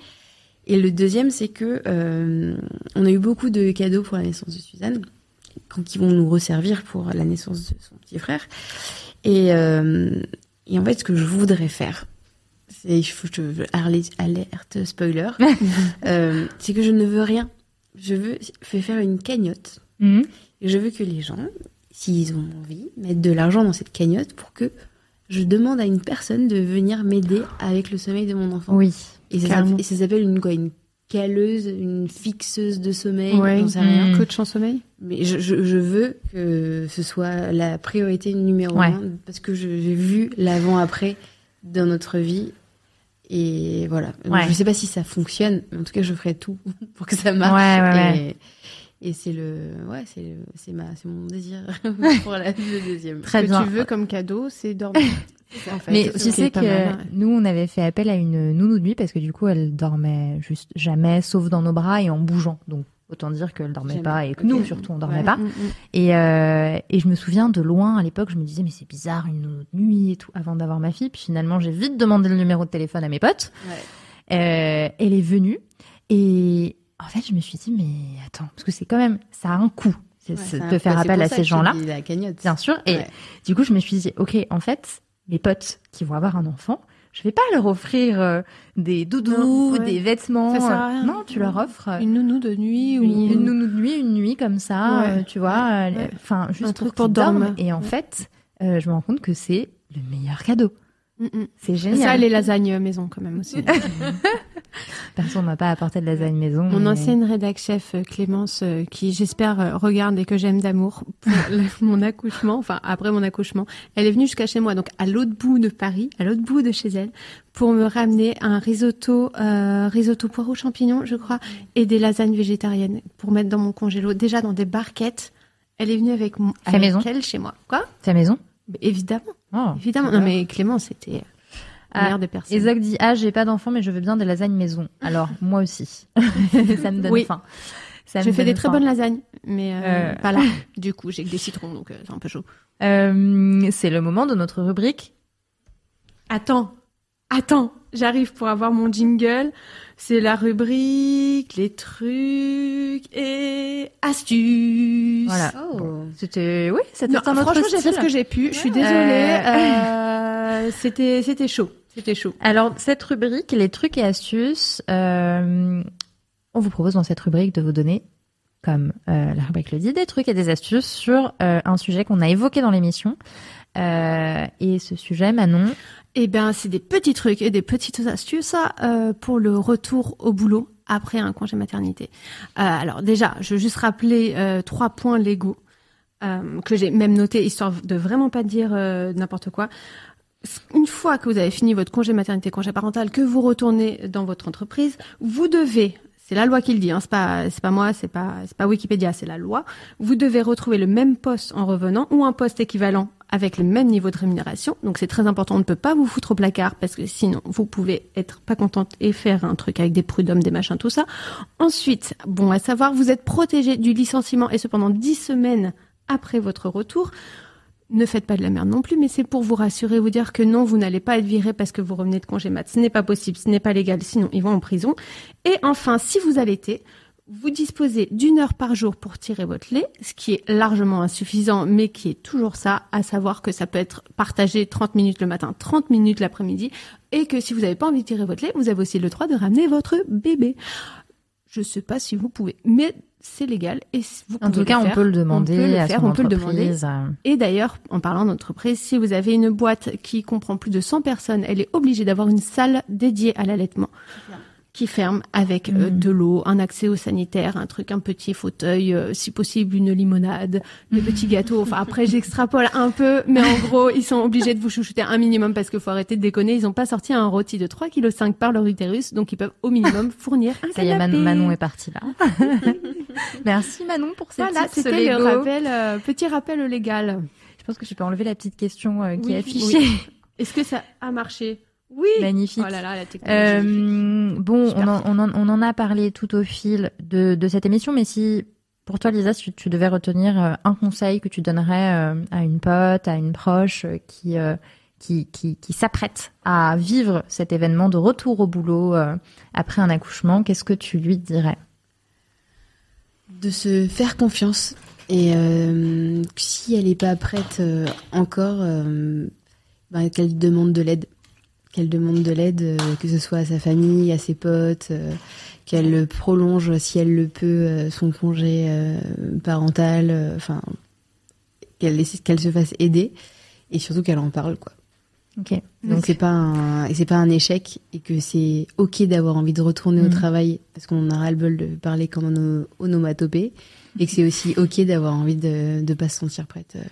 Et le deuxième, c'est que euh, on a eu beaucoup de cadeaux pour la naissance de Suzanne, qui vont nous resservir pour la naissance de son petit frère. Et, euh, et en fait, ce que je voudrais faire, c'est, je alerte, spoiler, *laughs* euh, c'est que je ne veux rien. Je veux fais faire une cagnotte Hmm. Et je veux que les gens, s'ils ont envie, mettent de l'argent dans cette cagnotte pour que je demande à une personne de venir m'aider avec le sommeil de mon enfant. Oui. Et ça, s'appelle- une quoi Une caleuse, une fixeuse de sommeil, Ouais. j'en sais rien. Mm. Coach en sommeil Mais je, je, je veux que ce soit la priorité numéro Ouais. un parce que j'ai vu l'avant-après dans notre vie. Et voilà. Donc. Je sais pas si ça fonctionne, mais en tout cas, je ferai tout *laughs* pour que ça marche. Ouais, ouais, ouais. Et, et c'est le, ouais, c'est le- c'est ma, c'est mon désir *laughs* pour la, le deuxième. Très Ce que bien. tu veux comme cadeau, c'est dormir. *laughs* En fait, Mais tu sais que mal. nous, on avait fait appel à une nounou de nuit parce que du coup, elle dormait juste jamais, sauf dans nos bras et en bougeant. Donc, autant dire qu'elle dormait Jamais. pas et que nous, surtout, on dormait Ouais. pas. Mm, mm. Et, euh, et je me souviens de loin, à l'époque, je me disais, mais c'est bizarre, une nounou de nuit et tout, avant d'avoir ma fille. Puis finalement, j'ai vite demandé le numéro de téléphone à mes potes. Ouais. Euh, elle est venue. Et en fait, je me suis dit, mais attends, parce que c'est quand même, ça a un coût. Ouais, de faire appel pour à ça ces gens-là. dis La cagnotte. Bien sûr. Et Ouais. du coup, je me suis dit, ok, en fait, mes potes qui vont avoir un enfant, je vais pas leur offrir euh, des doudous, Non, ouais. des vêtements. Ça sert à euh, rien. Non, tu leur offres euh, Une nounou de nuit ou une, une nounou de nuit, une nuit comme ça, Ouais. euh, tu vois. Ouais. Enfin, juste Un pour, truc pour dorment. dormir. Et en Ouais. fait, euh, je me rends compte que c'est le meilleur cadeau. C'est génial. Ça, les lasagnes maison quand même aussi. *laughs* Personne m'a pas apporté de lasagne maison. Mon mais- ancienne rédac chef euh, Clémence, euh, qui j'espère euh, regarde et que j'aime d'amour pour *laughs* mon accouchement, enfin après mon accouchement, elle est venue jusqu'à chez moi, donc à l'autre bout de Paris, à l'autre bout de chez elle, pour me ramener un risotto, euh, risotto poireaux champignons, je crois, et des lasagnes végétariennes pour mettre dans mon congélo, déjà dans des barquettes. Elle est venue avec, mon, avec maison elle chez moi. Quoi? Fait maison? Mais Évidemment, Oh, évidemment. Non mais Clémence, c'était Ah, personnes. Et Zog dit Ah, j'ai pas d'enfant, mais je veux bien des lasagnes maison. Alors, *laughs* moi aussi. ça me donne Oui. faim. Ça me J'ai fait donne des très faim. bonnes lasagnes, mais euh, Euh. pas là. *laughs* Du coup, j'ai que des citrons, donc euh, c'est un peu chaud. Euh, c'est le moment de notre rubrique. Attends, attends, j'arrive pour avoir mon jingle. C'est la rubrique, les trucs et astuces. Voilà. Oh. C'était, oui, c'était un autre franchement, j'ai fait ce que j'ai pu. Je suis désolée. euh, c'était, c'était chaud. C'était chaud. Alors, cette rubrique, les trucs et astuces, euh, on vous propose dans cette rubrique de vous donner, comme euh, la rubrique le dit, des trucs et des astuces sur euh, un sujet qu'on a évoqué dans l'émission. Euh, et ce sujet, Manon, Eh ben, c'est des petits trucs et des petites astuces euh, pour le retour au boulot après un congé maternité. Euh, alors déjà, je veux juste rappeler euh, trois points légaux que j'ai même notés, histoire de vraiment pas dire n'importe quoi. Une fois que vous avez fini votre congé maternité, congé parental, que vous retournez dans votre entreprise, vous devez, c'est la loi qui le dit, hein, c'est pas, moi, c'est pas, pas Wikipédia, c'est la loi. Vous devez retrouver le même poste en revenant ou un poste équivalent avec le même niveau de rémunération. Donc c'est très important, on ne peut pas vous foutre au placard parce que sinon vous pouvez être pas contente et faire un truc avec des prud'hommes, des machins, tout ça. Ensuite, bon à savoir, vous êtes protégé du licenciement et cependant 10 semaines après votre retour. Ne faites pas de la merde non plus, mais c'est pour vous rassurer, vous dire que non, vous n'allez pas être viré parce que vous revenez de congé mat. Ce n'est pas possible, ce n'est pas légal, sinon ils vont en prison. Et enfin, si vous allaitez, vous disposez d'une heure par jour pour tirer votre lait, ce qui est largement insuffisant, mais qui est toujours ça, à savoir que ça peut être partagé 30 minutes le matin, 30 minutes l'après-midi, et que si vous n'avez pas envie de tirer votre lait, vous avez aussi le droit de ramener votre bébé. Je sais pas si vous pouvez, mais c'est légal et vous En tout pouvez cas, le on faire. peut le demander On peut le à faire, son on peut le demander. euh, Et d'ailleurs, en parlant d'entreprise, si vous avez une boîte qui comprend plus de 100 personnes, elle est obligée d'avoir une salle dédiée à l'allaitement qui ferme avec euh, Mhm. de l'eau, un accès au sanitaire, un truc, un petit fauteuil, euh, si possible une limonade, des petits gâteaux. Enfin après j'extrapole un peu, mais en gros ils sont obligés de vous chouchouter un minimum parce qu'il faut arrêter de déconner. Ils n'ont pas sorti un rôti de 3,5 kg par leur utérus, donc ils peuvent au minimum *laughs* fournir un Ça y est. Manon, Manon est partie là. *laughs* Merci Manon pour ces Voilà, c'était le rappel, euh, petit rappel légal. Je pense que je peux enlever la petite question qui Oui, est affichée. oui. Est-ce que ça a marché? Oui. Magnifique. Oh là là, la technologie. Euh, bon, on en, on, en, on en a parlé tout au fil de, de cette émission, mais si pour toi, Lisa, si tu devais retenir euh, un conseil que tu donnerais euh, à une pote, à une proche qui, qui, qui, qui s'apprête à vivre cet événement de retour au boulot après un accouchement, qu'est-ce que tu lui dirais? De se faire confiance et euh, que si elle n'est pas prête encore, euh, bah, qu'elle demande de l'aide, qu'elle demande de l'aide, euh, que ce soit à sa famille, à ses potes, euh, qu'elle prolonge si elle le peut euh, son congé parental, enfin qu'elle laisse- qu'elle se fasse aider et surtout qu'elle en parle quoi. Ok. Donc c'est pas un c'est pas un échec et que c'est ok d'avoir envie de retourner au Mhm. travail parce qu'on a ras le bol de parler comme o- onomatopée et que c'est aussi ok d'avoir envie de de pas se sentir prête. euh.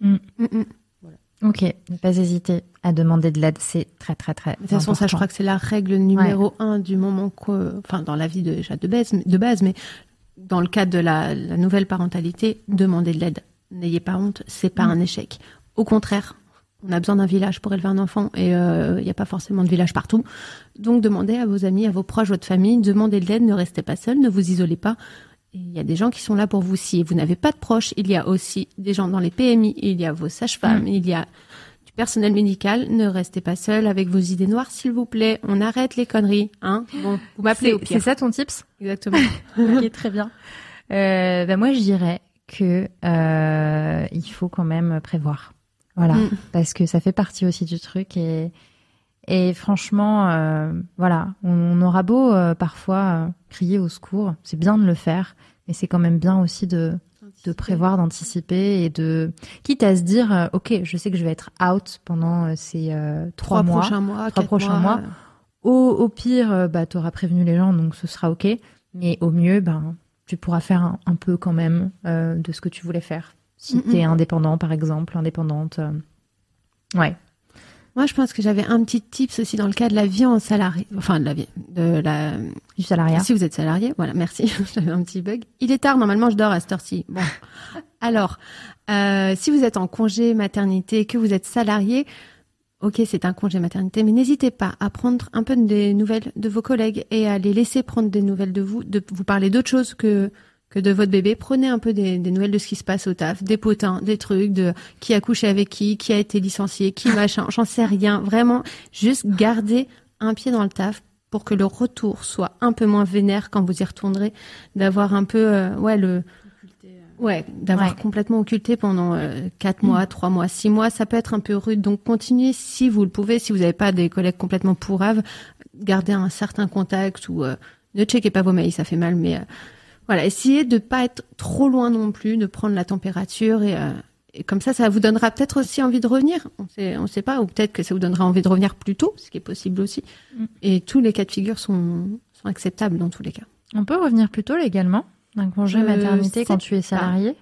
Mm, mm. Ok, ne pas hésiter à demander de l'aide, c'est très très très. De toute façon, ça, je crois que c'est la règle numéro un du moment que, enfin, dans la vie de, déjà de base, de base, mais dans le cadre de la, la nouvelle parentalité, demandez de l'aide. N'ayez pas honte, c'est pas Mm. un échec. Au contraire, on a besoin d'un village pour élever un enfant et il n'y a pas forcément de village partout. Donc, demandez à vos amis, à vos proches, votre famille, demandez de l'aide, ne restez pas seul, ne vous isolez pas. Il y a des gens qui sont là pour vous. Si vous n'avez pas de proches, il y a aussi des gens dans les PMI, il y a vos sages-femmes, Mm. il y a du personnel médical. Ne restez pas seul avec vos idées noires, s'il vous plaît. On arrête les conneries, hein. Bon, vous m'appelez au C'est pire. c'est ça ton tips? Exactement. *laughs* Ok, très bien. Euh, ben moi, je dirais que euh, il faut quand même prévoir. Voilà, Mm. parce que ça fait partie aussi du truc et et franchement, euh, voilà, on, on aura beau euh, parfois euh, crier au secours, c'est bien de le faire, mais c'est quand même bien aussi de de prévoir, d'anticiper et de quitte à se dire, euh, ok, je sais que je vais être out pendant euh, ces euh, trois, Trois mois. prochains mois, Trois prochains mois. Au, au pire, bah, tu auras prévenu les gens, donc ce sera OK. Mais au mieux, ben, tu pourras faire un, un peu quand même euh, de ce que tu voulais faire. Si Mm, tu es mm. indépendant, par exemple, indépendante. Ouais. Moi, je pense que j'avais un petit tips aussi dans le cas de la vie en salarié, enfin de la vie, de la. Du salariat. Si vous êtes salarié, voilà, merci. *laughs* J'avais un petit bug. Il est tard, normalement, je dors à cette heure-ci. Bon, *laughs* alors, euh, si vous êtes en congé maternité, que vous êtes salarié, ok, c'est un congé maternité, mais n'hésitez pas à prendre un peu des nouvelles de vos collègues et à les laisser prendre des nouvelles de vous, de vous parler d'autre chose que que de votre bébé. Prenez un peu des, des nouvelles de ce qui se passe au taf, des potins, des trucs, de qui a couché avec qui, qui a été licencié, qui *laughs* machin, j'en sais rien. Vraiment, juste gardez un pied dans le taf pour que le retour soit un peu moins vénère quand vous y retournerez, d'avoir un peu, euh, ouais, le, ouais, d'avoir Ouais. complètement occulté pendant euh, quatre mois, trois mois, six mois, ça peut être un peu rude. Donc continuez si vous le pouvez, si vous n'avez pas des collègues complètement pourraves, gardez un certain contact ou euh, ne checkez pas vos mails, ça fait mal, mais euh, voilà, essayez de pas être trop loin non plus, de prendre la température et, euh, et comme ça, ça vous donnera peut-être aussi envie de revenir. On sait, on sait pas, ou peut-être que ça vous donnera envie de revenir plus tôt, ce qui est possible aussi. Mm. Et tous les cas de figure sont, sont acceptables dans tous les cas. On peut revenir plus tôt légalement d'un congé Je maternité quand tu es salarié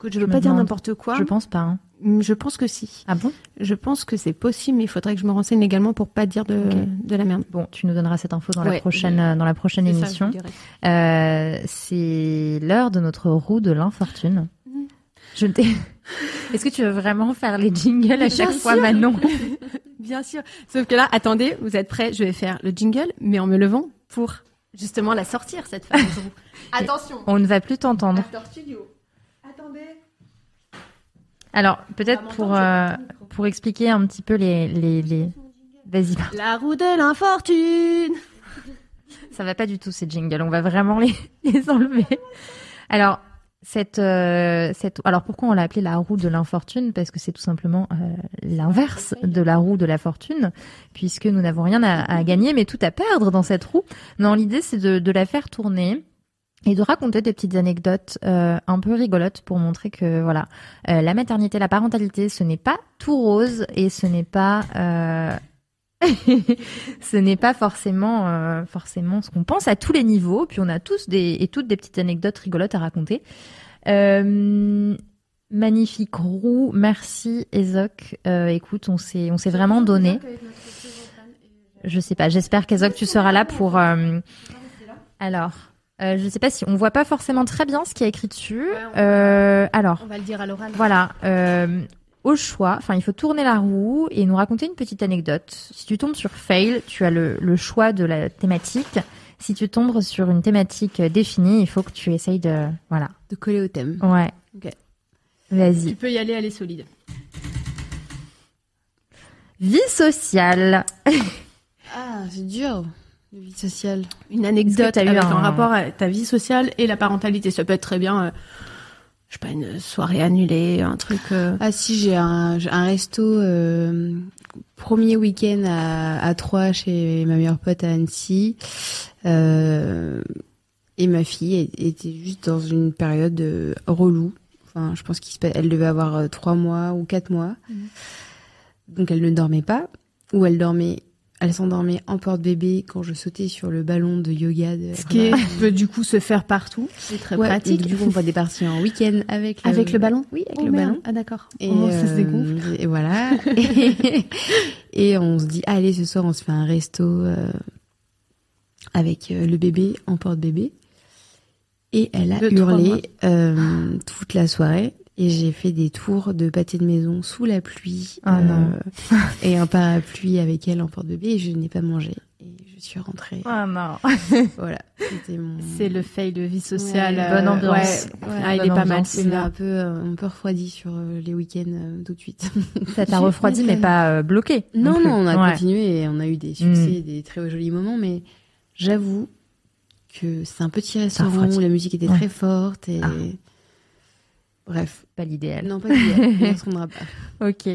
Écoute, je veux pas dire n'importe quoi. Je pense pas. hein. Mm, Je pense que si. Ah bon? Je pense que c'est possible, mais il faudrait que je me renseigne également pour pas dire de, de la merde. Bon, tu nous donneras cette info dans la prochaine euh, dans la prochaine émission. Euh, c'est l'heure de notre roue de l'infortune. Mm. Je t'ai *laughs* Est-ce que tu veux vraiment faire les jingles à chaque fois, Manon? *laughs* Bien sûr. Sauf que là, attendez, vous êtes prêts? Je vais faire le jingle, mais en me levant pour justement la sortir, cette fameuse roue. *laughs* Attention On ne va plus t'entendre. Studio. Alors, peut-être pour, euh, pour expliquer un petit peu les... les, les... Vas-y. La roue de l'infortune *laughs* ça va pas du tout ces jingles. On va vraiment les, *laughs* les enlever. Alors, cette, euh, cette... Alors, pourquoi on l'a appelée la roue de l'infortune? Parce que c'est tout simplement euh, l'inverse de la roue de la fortune, puisque nous n'avons rien à, à gagner, mais tout à perdre dans cette roue. Non, l'idée, c'est de, de la faire tourner et de raconter des petites anecdotes euh, un peu rigolotes pour montrer que voilà euh, la maternité la parentalité ce n'est pas tout rose et ce n'est pas euh, *laughs* ce n'est pas forcément euh, forcément ce qu'on pense à tous les niveaux. Puis on a tous des et toutes des petites anecdotes rigolotes à raconter. Euh, magnifique roue. Merci Ezoc. Euh, écoute on s'est on s'est vraiment donné. Je sais pas. J'espère qu'Ezoc tu seras là pour euh, alors euh, je sais pas si on voit pas forcément très bien ce qui est écrit dessus. on- Euh, alors On va le dire à l'oral. voilà, euh, au choix, enfin il faut tourner la roue et nous raconter une petite anecdote. Si tu tombes sur fail, tu as le, le choix de la thématique. Si tu tombes sur une thématique définie, il faut que tu essayes de voilà. De coller au thème. Ouais. Ok. Vas-y. Tu peux y aller, elle est solide. Vie sociale. Ah, c'est dur. La vie sociale. Une anecdote t'as eu avec un- un rapport à ta vie sociale et la parentalité? Ça peut être très bien, euh, je sais pas, une soirée annulée, un truc... euh, Ah si, j'ai un, resto euh, premier week-end à, à Troyes chez ma meilleure pote à Annecy. Euh, et ma fille était juste dans une période relou. Enfin, je pense qu'elle devait avoir trois mois ou quatre mois. Donc elle ne dormait pas. Ou elle dormait, elle s'endormait en porte-bébé quand je sautais sur le ballon de yoga. De Ce qui peut du coup se faire partout. C'est très Ouais, pratique. Du coup, on va des parties en week-end avec le, Avec le ballon Oui, avec Oh, le merde. ballon. Ah d'accord. Et, Oh, ça se euh, dégonfle. et voilà. et, *laughs* et on se dit, allez, ce soir, on se fait un resto euh, avec euh, le bébé en porte-bébé. Et elle a hurlé euh, toute la soirée. Et j'ai fait des tours de pâté de maison sous la pluie. euh, Ah non. et un parapluie avec elle en porte-bébé. Et je n'ai pas mangé. Et je suis rentrée. Oh non. *laughs* Voilà. C'était mon... C'est le fail de vie sociale. Ouais, euh, bonne ambiance. ouais. Ouais, Ah, il bonne est pas mal. C'est un peu, euh, un peu refroidi sur euh, les week-ends euh, tout de suite. *laughs* Ça t'a refroidi mais pas euh, bloqué. Non, non, on a Ouais. continué et on a eu des succès, des très jolis moments, mais j'avoue que c'est un petit restaurant où la musique était Ouais. très forte et... Ah. Bref. Pas l'idéal. Non, pas l'idéal, *laughs* on pas. Ok.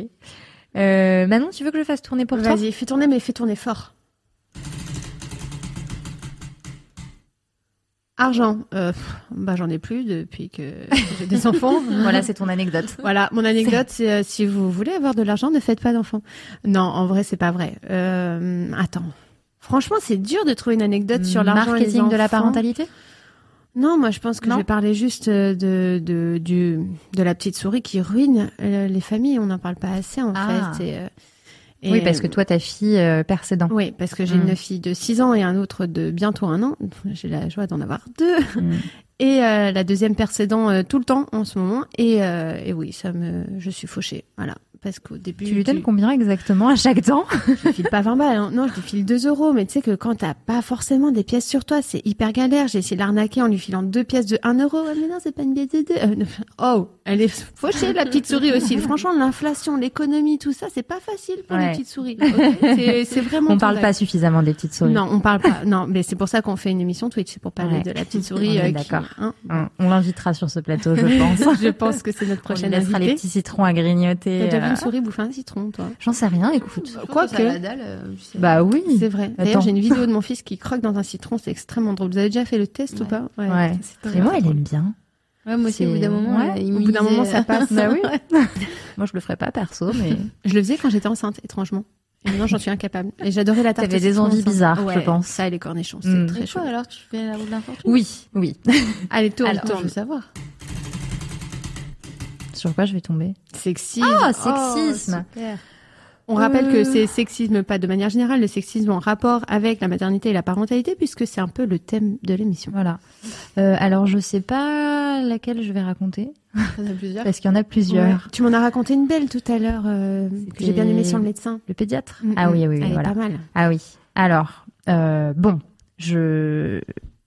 Euh, Manon, tu veux que je fasse tourner pour toi? Vas-y, fais tourner, mais fais tourner fort. Argent, euh, bah j'en ai plus depuis que *laughs* j'ai des enfants. Voilà, c'est ton anecdote. Voilà, mon anecdote, c'est euh, si vous voulez avoir de l'argent, ne faites pas d'enfants. Non, en vrai, c'est pas vrai. Euh, attends. Franchement, c'est dur de trouver une anecdote sur l'argent et les Marketing de la parentalité? Non, moi je pense que Non je vais parler juste euh, de, de, du, de la petite souris qui ruine euh, les familles. On n'en parle pas assez en Ah. fait. Et, euh, Oui, parce que toi, ta fille euh, perd ses dents. Oui, parce que j'ai Mm. une fille de 6 ans et un autre de bientôt un an. J'ai la joie d'en avoir deux. Mm. *laughs* Et euh, la deuxième perd ses dents euh, tout le temps en ce moment. Et, euh, et oui, ça me, je suis fauchée. Voilà. Parce qu'au début. Tu lui donnes combien exactement à chaque dent *laughs* Je lui file pas 20 balles. hein. Non, je lui file 2 euros. Mais tu sais que quand t'as pas forcément des pièces sur toi, c'est hyper galère. J'ai essayé de l'arnaquer en lui filant deux pièces de 1 euro. Mais non, c'est pas une pièce de deux. Euh, oh, elle est fauchée, la petite souris aussi. *laughs* Franchement, l'inflation, l'économie, tout ça, c'est pas facile pour Ouais. les petites souris. ok c'est, vraiment. On parle pas suffisamment des petites souris. Non, on parle pas. Non, mais c'est pour ça qu'on fait une émission Twitch, c'est pour parler Ouais. de la petite *laughs* On souris. euh, d'accord. hein. On, on l'invitera sur ce plateau, je pense. je pense que c'est notre On lui prochaine laissera les invitée. petits citrons à grignoter. Euh, une souris bouffer un citron, toi J'en sais rien, écoute. La dalle, euh, Bah oui. C'est vrai. D'ailleurs, j'ai une vidéo de mon *laughs* fils qui croque dans un citron, c'est extrêmement drôle. Vous avez déjà fait le test ou Ouais. pas? Ouais. c'est très Et moi, elle aime bien. Ouais, moi aussi, au bout d'un moment, ouais, il Au me bout d'un disait, moment, ça euh, passe. *laughs* Bah oui. *laughs* moi, je le ferais pas perso, mais Je le faisais quand j'étais enceinte, étrangement. Et maintenant, j'en suis incapable. Et j'adorais la tarte. T'avais des envies enceinte. bizarres, Ouais, je pense. Ça et les cornichons, c'est Mm. très chaud. quoi alors Tu fais la roue de l'infortune oui, oui. Allez, tourne, Alors, tourne. Je veux savoir. Sur quoi je vais tomber? Sexisme. Ah, Oh, sexisme. On rappelle que Euh. c'est sexisme, pas de manière générale, le sexisme en rapport avec la maternité et la parentalité, puisque c'est un peu le thème de l'émission. Voilà. Euh, alors, je sais pas laquelle je vais raconter, Il y en a plusieurs. parce qu'il y en a plusieurs. Ouais. Tu m'en as raconté une belle tout à l'heure, euh, que j'ai bien aimé sur le médecin. Le pédiatre? Mm, Ah mm. oui, oui, oui, Elle est voilà. pas mal. Ah oui. Alors, euh, bon, je,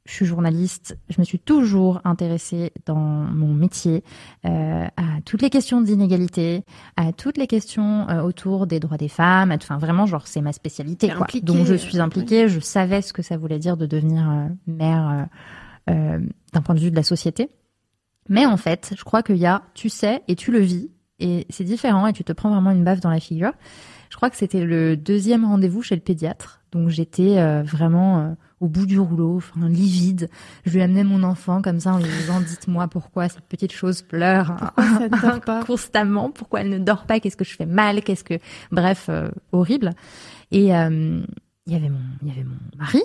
je suis journaliste. Je me suis toujours intéressée dans mon métier euh, à toutes les questions d'inégalité, à toutes les questions euh, autour des droits des femmes. Enfin, vraiment, genre, c'est ma spécialité. Quoi. impliquée, Donc, je euh, suis impliquée. Je savais ce que ça voulait dire de devenir euh, mère euh, euh, d'un point de vue de la société. Mais en fait, je crois qu'il y a, tu sais et tu le vis, et c'est différent, et tu te prends vraiment une baffe dans la figure. Je crois que c'était le deuxième rendez-vous chez le pédiatre. Donc j'étais euh, vraiment euh, au bout du rouleau, enfin livide. Je lui amenais mon enfant comme ça en lui disant dites-moi pourquoi cette petite chose pleure dort *laughs* pas constamment, pourquoi elle ne dort pas, qu'est-ce que je fais mal, qu'est-ce que bref euh, horrible. Et euh, il y avait mon il y avait mon mari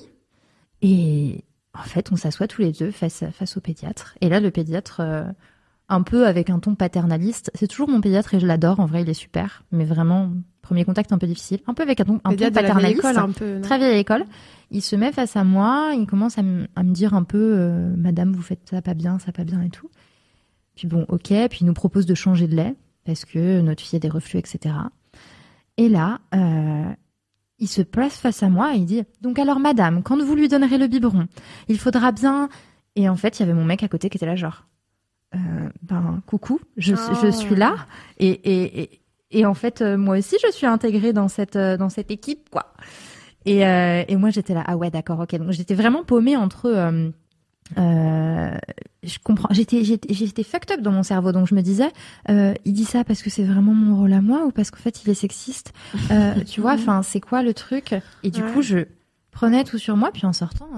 et en fait on s'assoit tous les deux face face au pédiatre. Et là le pédiatre euh, un peu avec un ton paternaliste. C'est toujours mon pédiatre et je l'adore. En vrai, il est super. Mais vraiment, premier contact un peu difficile. Un peu avec un un vieille paternaliste. école, un peu. Très vieille école. Il se met face à moi, il commence à, me- à me dire un peu, euh, Madame, vous faites ça pas bien, ça pas bien et tout. Puis bon, ok, puis il nous propose de changer de lait parce que notre fille a des reflux, etc. Et là, euh, il se place face à moi et il dit, donc alors Madame, quand vous lui donnerez le biberon, il faudra bien... Et en fait, il y avait mon mec à côté qui était là genre, euh, ben coucou, je, suis- je Oh. suis là et, et, et, et en fait, euh, moi aussi, je suis intégrée dans cette, euh, dans cette équipe, quoi. Et, euh, et moi, j'étais là, ah ouais, d'accord, ok. Donc, j'étais vraiment paumée entre. euh, je comprends. J'étais, j'étais, fucked up dans mon cerveau. Donc, je me disais, euh, il dit ça parce que c'est vraiment mon rôle à moi ou parce qu'en fait, il est sexiste. *laughs* Euh, tu vois, enfin, c'est quoi le truc? Et du Ouais. coup, je prenais tout sur moi. Puis en sortant,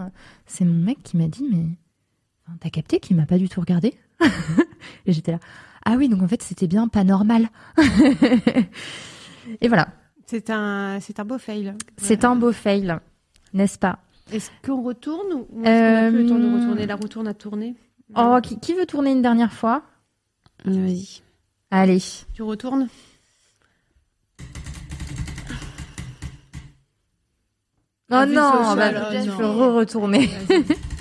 c'est mon mec qui m'a dit, mais t'as capté qu'il m'a pas du tout regardé? *laughs* Et j'étais là, ah oui, donc en fait, c'était bien pas normal. *laughs* et voilà. C'est un, c'est un beau fail. C'est un beau fail, n'est-ce pas? Est-ce qu'on retourne ou est-ce qu'on a plus le temps de Euh, retourner La roue tourne à tourner? Oh, qui, qui veut tourner une dernière fois? Vas-y. Allez. Tu retournes? Oh non, bah, je peux re-retourner. *laughs*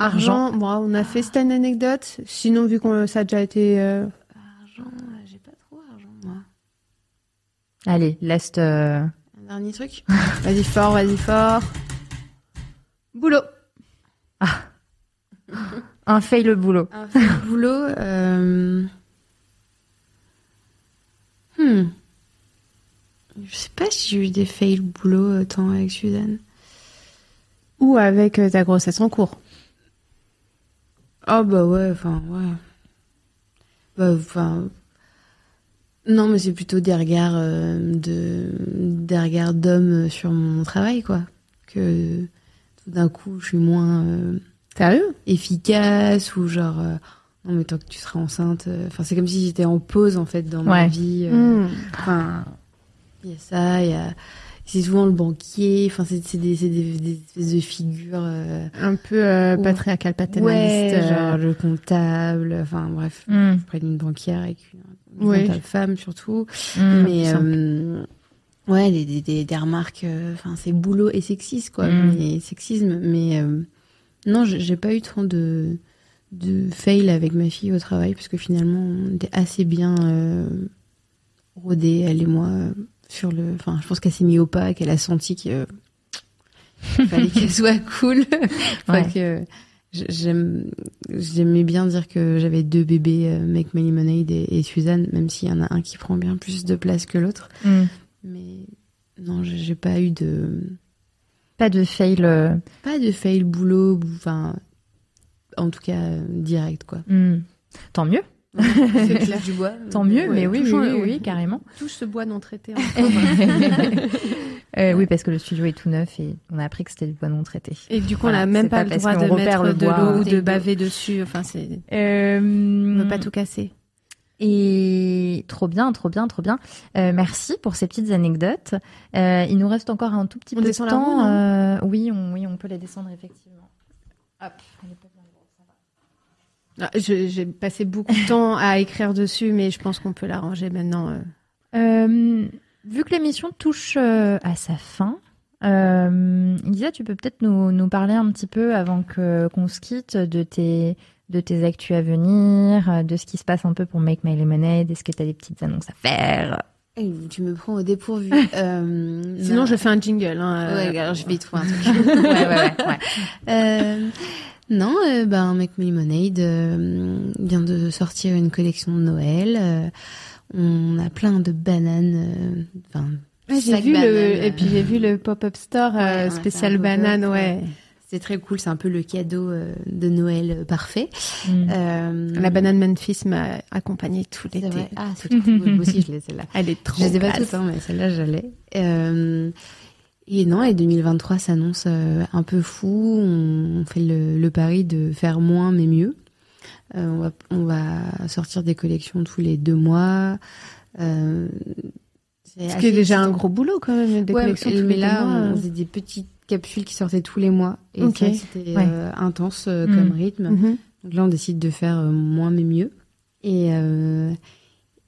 Argent. Bon, on a fait cette anecdote. Sinon, vu que ça a déjà été. euh, Argent, euh, j'ai pas trop argent, moi. Allez, laisse. euh, Un dernier truc *laughs* Vas-y fort, vas-y fort. Boulot. Un fail le boulot. Un fait le boulot. euh, Hmm. Je sais pas si j'ai eu des fails boulot tant avec Suzanne. Ou avec ta grossesse en cours. Oh bah ouais, enfin ouais. Bah enfin. Non, mais c'est plutôt des regards euh, de des regards d'hommes sur mon travail quoi. Que tout d'un coup je suis moins euh, Sérieux? efficace ou genre euh, non mais tant que tu seras enceinte. Enfin c'est comme si j'étais en pause en fait dans ma vie. Hmm. Enfin il y a ça, il y a c'est souvent le banquier. Enfin c'est c'est des c'est des, des espèces de figures. euh, Un peu euh, Ouais. patriarcal, paternaliste. ouais, euh, genre le comptable. Enfin bref Hmm, près d'une banquière avec une, comptable femme surtout. hmm. mais euh, ouais, des, des, des, remarques, euh, enfin c'est boulot et sexisme quoi, Mm. mais sexisme. Mais non, j'ai pas eu trop de de fail avec ma fille au travail parce que finalement on était assez bien rodés elle et moi sur le. Enfin, je pense qu'elle s'est mise au pas, qu'elle a senti que fallait *laughs* qu'elle soit cool. Enfin, Ouais. que j'aimais bien dire que j'avais deux bébés euh, Make My Lemonade et, et Suzanne même s'il y en a un qui prend bien plus de place que l'autre Hmm. mais non j'ai pas eu de Pas de fail. euh, pas de fail boulot ou- enfin en tout cas euh, direct quoi hmm. Tant mieux. *laughs* c'est clair du bois Tant mieux, Ouais, mais oui, oui, toujours, oui, carrément. Touche ce bois non traité. *laughs* Euh, oui, parce que le studio est tout neuf et on a appris que c'était du bois non traité. Et du coup, Voilà, on n'a même pas, pas le droit de mettre le de l'eau ou de baver dessus. Enfin, c'est. Euh, On veut pas tout casser. Et trop bien, trop bien, trop bien. Euh, merci pour ces petites anecdotes. Euh, il nous reste encore un tout petit On peu de temps. roue, Euh, oui, on, oui, on peut les descendre effectivement. Hop. on est pas bien loin, ça Ah, je- J'ai passé beaucoup de temps à écrire dessus, mais je pense qu'on peut l'arranger maintenant. euh. Euh, vu que l'émission touche euh, à sa fin, euh, Lisa, tu peux peut-être nous, nous parler un petit peu avant que qu'on se quitte de tes de tes actus à venir, de ce qui se passe un peu pour Make My Lemonade. Est-ce que tu as des petites annonces à faire? Eh, Tu me prends au dépourvu. *laughs* Euh, Sinon, non. je fais un jingle. Hein, euh. Ouais, alors je vais y trouver un truc. *laughs* ouais, ouais, ouais, ouais. *laughs* Non, euh, ben, Make Me Lemonade euh, vient de sortir une collection de Noël. euh, on a plein de bananes. euh, Enfin, Ouais, j'ai vu le et puis j'ai vu le pop-up store Ouais, euh, spécial banane, ouais. c'est très cool. C'est un peu le cadeau euh, de Noël parfait. Mm. Euh, La banane Memphis m'a accompagnée tout l'été. Ah, c'est trop cool. Moi aussi, je l'ai celle-là. *laughs* Elle est trop Je les ai pas toutes, hein, mais celle-là. Euh, et non, et 2023 s'annonce euh, un peu fou. On fait le, le pari de faire moins mais mieux. Euh, on, va, on va sortir des collections tous les deux mois. Euh, c'est Ce qui est déjà un gros boulot quand même, des Ouais, collections mais, tous mais les là, deux mois. on faisait des petites capsules qui sortaient tous les mois. Et Ok. ça, c'était Ouais. euh, intense euh, Mm. comme rythme. Mhm. Donc là, on décide de faire euh, moins mais mieux. Et, euh,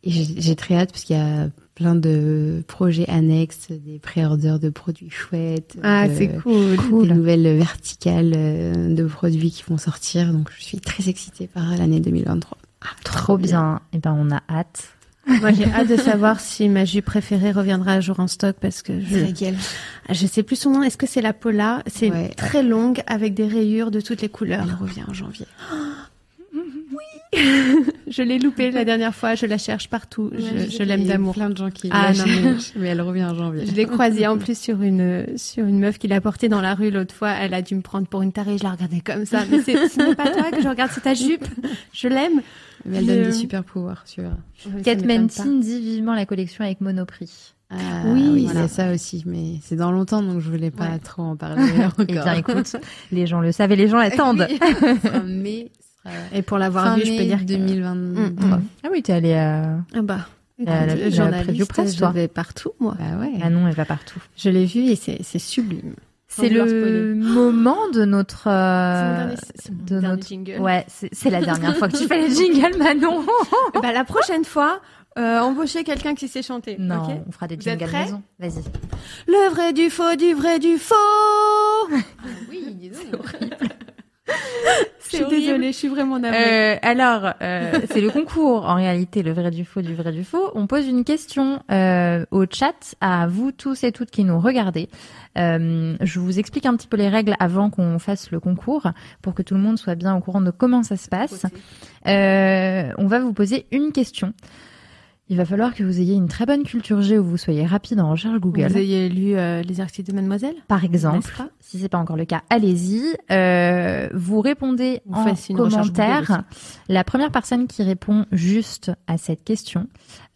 j'ai très hâte parce qu'il y a plein de projets annexes, des pré-orders de produits chouettes, Ah, de- c'est cool. des nouvelles verticales euh, de produits qui vont sortir. Donc je suis très excitée par l'année 2023. Ah, Trop bien. Et ben, on a hâte. Moi, j'ai hâte de savoir si ma jupe préférée reviendra un jour en stock parce que je, laquelle? je sais plus son nom. Est-ce que c'est la Pola? C'est Ouais. très longue avec des rayures de toutes les couleurs. Elle revient en janvier. *gasps* *laughs* Je l'ai loupée la dernière fois. Je la cherche partout. Je, je l'aime Il y a d'amour. plein de gens qui Ah, la non, *laughs* mais- elle revient en janvier. Je l'ai croisée en plus sur une sur une meuf qui l'a portée dans la rue l'autre fois. Elle a dû me prendre pour une tarée. Je la regardais comme ça. Mais c'est- ce n'est pas toi que je regarde, c'est ta jupe. Je l'aime. Mais elle donne des super pouvoirs sur. Kate m'étonne Mentin dit vivement la collection avec Monoprix. Ah, Oui, oui, voilà. c'est ça aussi, mais c'est dans longtemps, donc je voulais pas Ouais. trop en parler *laughs* encore. Eh bien, écoute, les gens le savent et les gens l'attendent. mais. Et pour l'avoir vu, je peux dire que- 2023. Mm, Ah oui, t'es allée à... Ah bah. La- la- la écoute, journaliste, preview presse, je toi. vais partout, moi. Bah ouais. Ah non, elle va partout. Je l'ai vu et c'est c'est sublime. C'est le moment de notre... euh, C'est mon dernier- c'est mon de dernier notre- jingle. Ouais, c'est c'est la dernière fois que tu fais les jingles, Manon. *laughs* Bah, la prochaine fois, euh, embauchez quelqu'un qui sait chanter. Non, ok? on fera des jingles maison. Vas-y. le vrai du faux, du vrai du faux. Oui, dis donc. *laughs* Je suis désolée, je suis vraiment navrée. Euh, alors, euh, c'est le concours, en réalité, le vrai du faux, du vrai du faux. On pose une question euh, au chat à vous tous et toutes qui nous regardez. Euh, je vous explique un petit peu les règles avant qu'on fasse le concours pour que tout le monde soit bien au courant de comment ça se passe. Euh, on va vous poser une question. Il va falloir que vous ayez une très bonne culture G ou vous soyez rapide en recherche Google. Vous ayez lu euh, Les articles de Mademoiselle Par exemple, si c'est pas encore le cas, allez-y. Euh, vous répondez Vous en commentaire. La première personne qui répond juste à cette question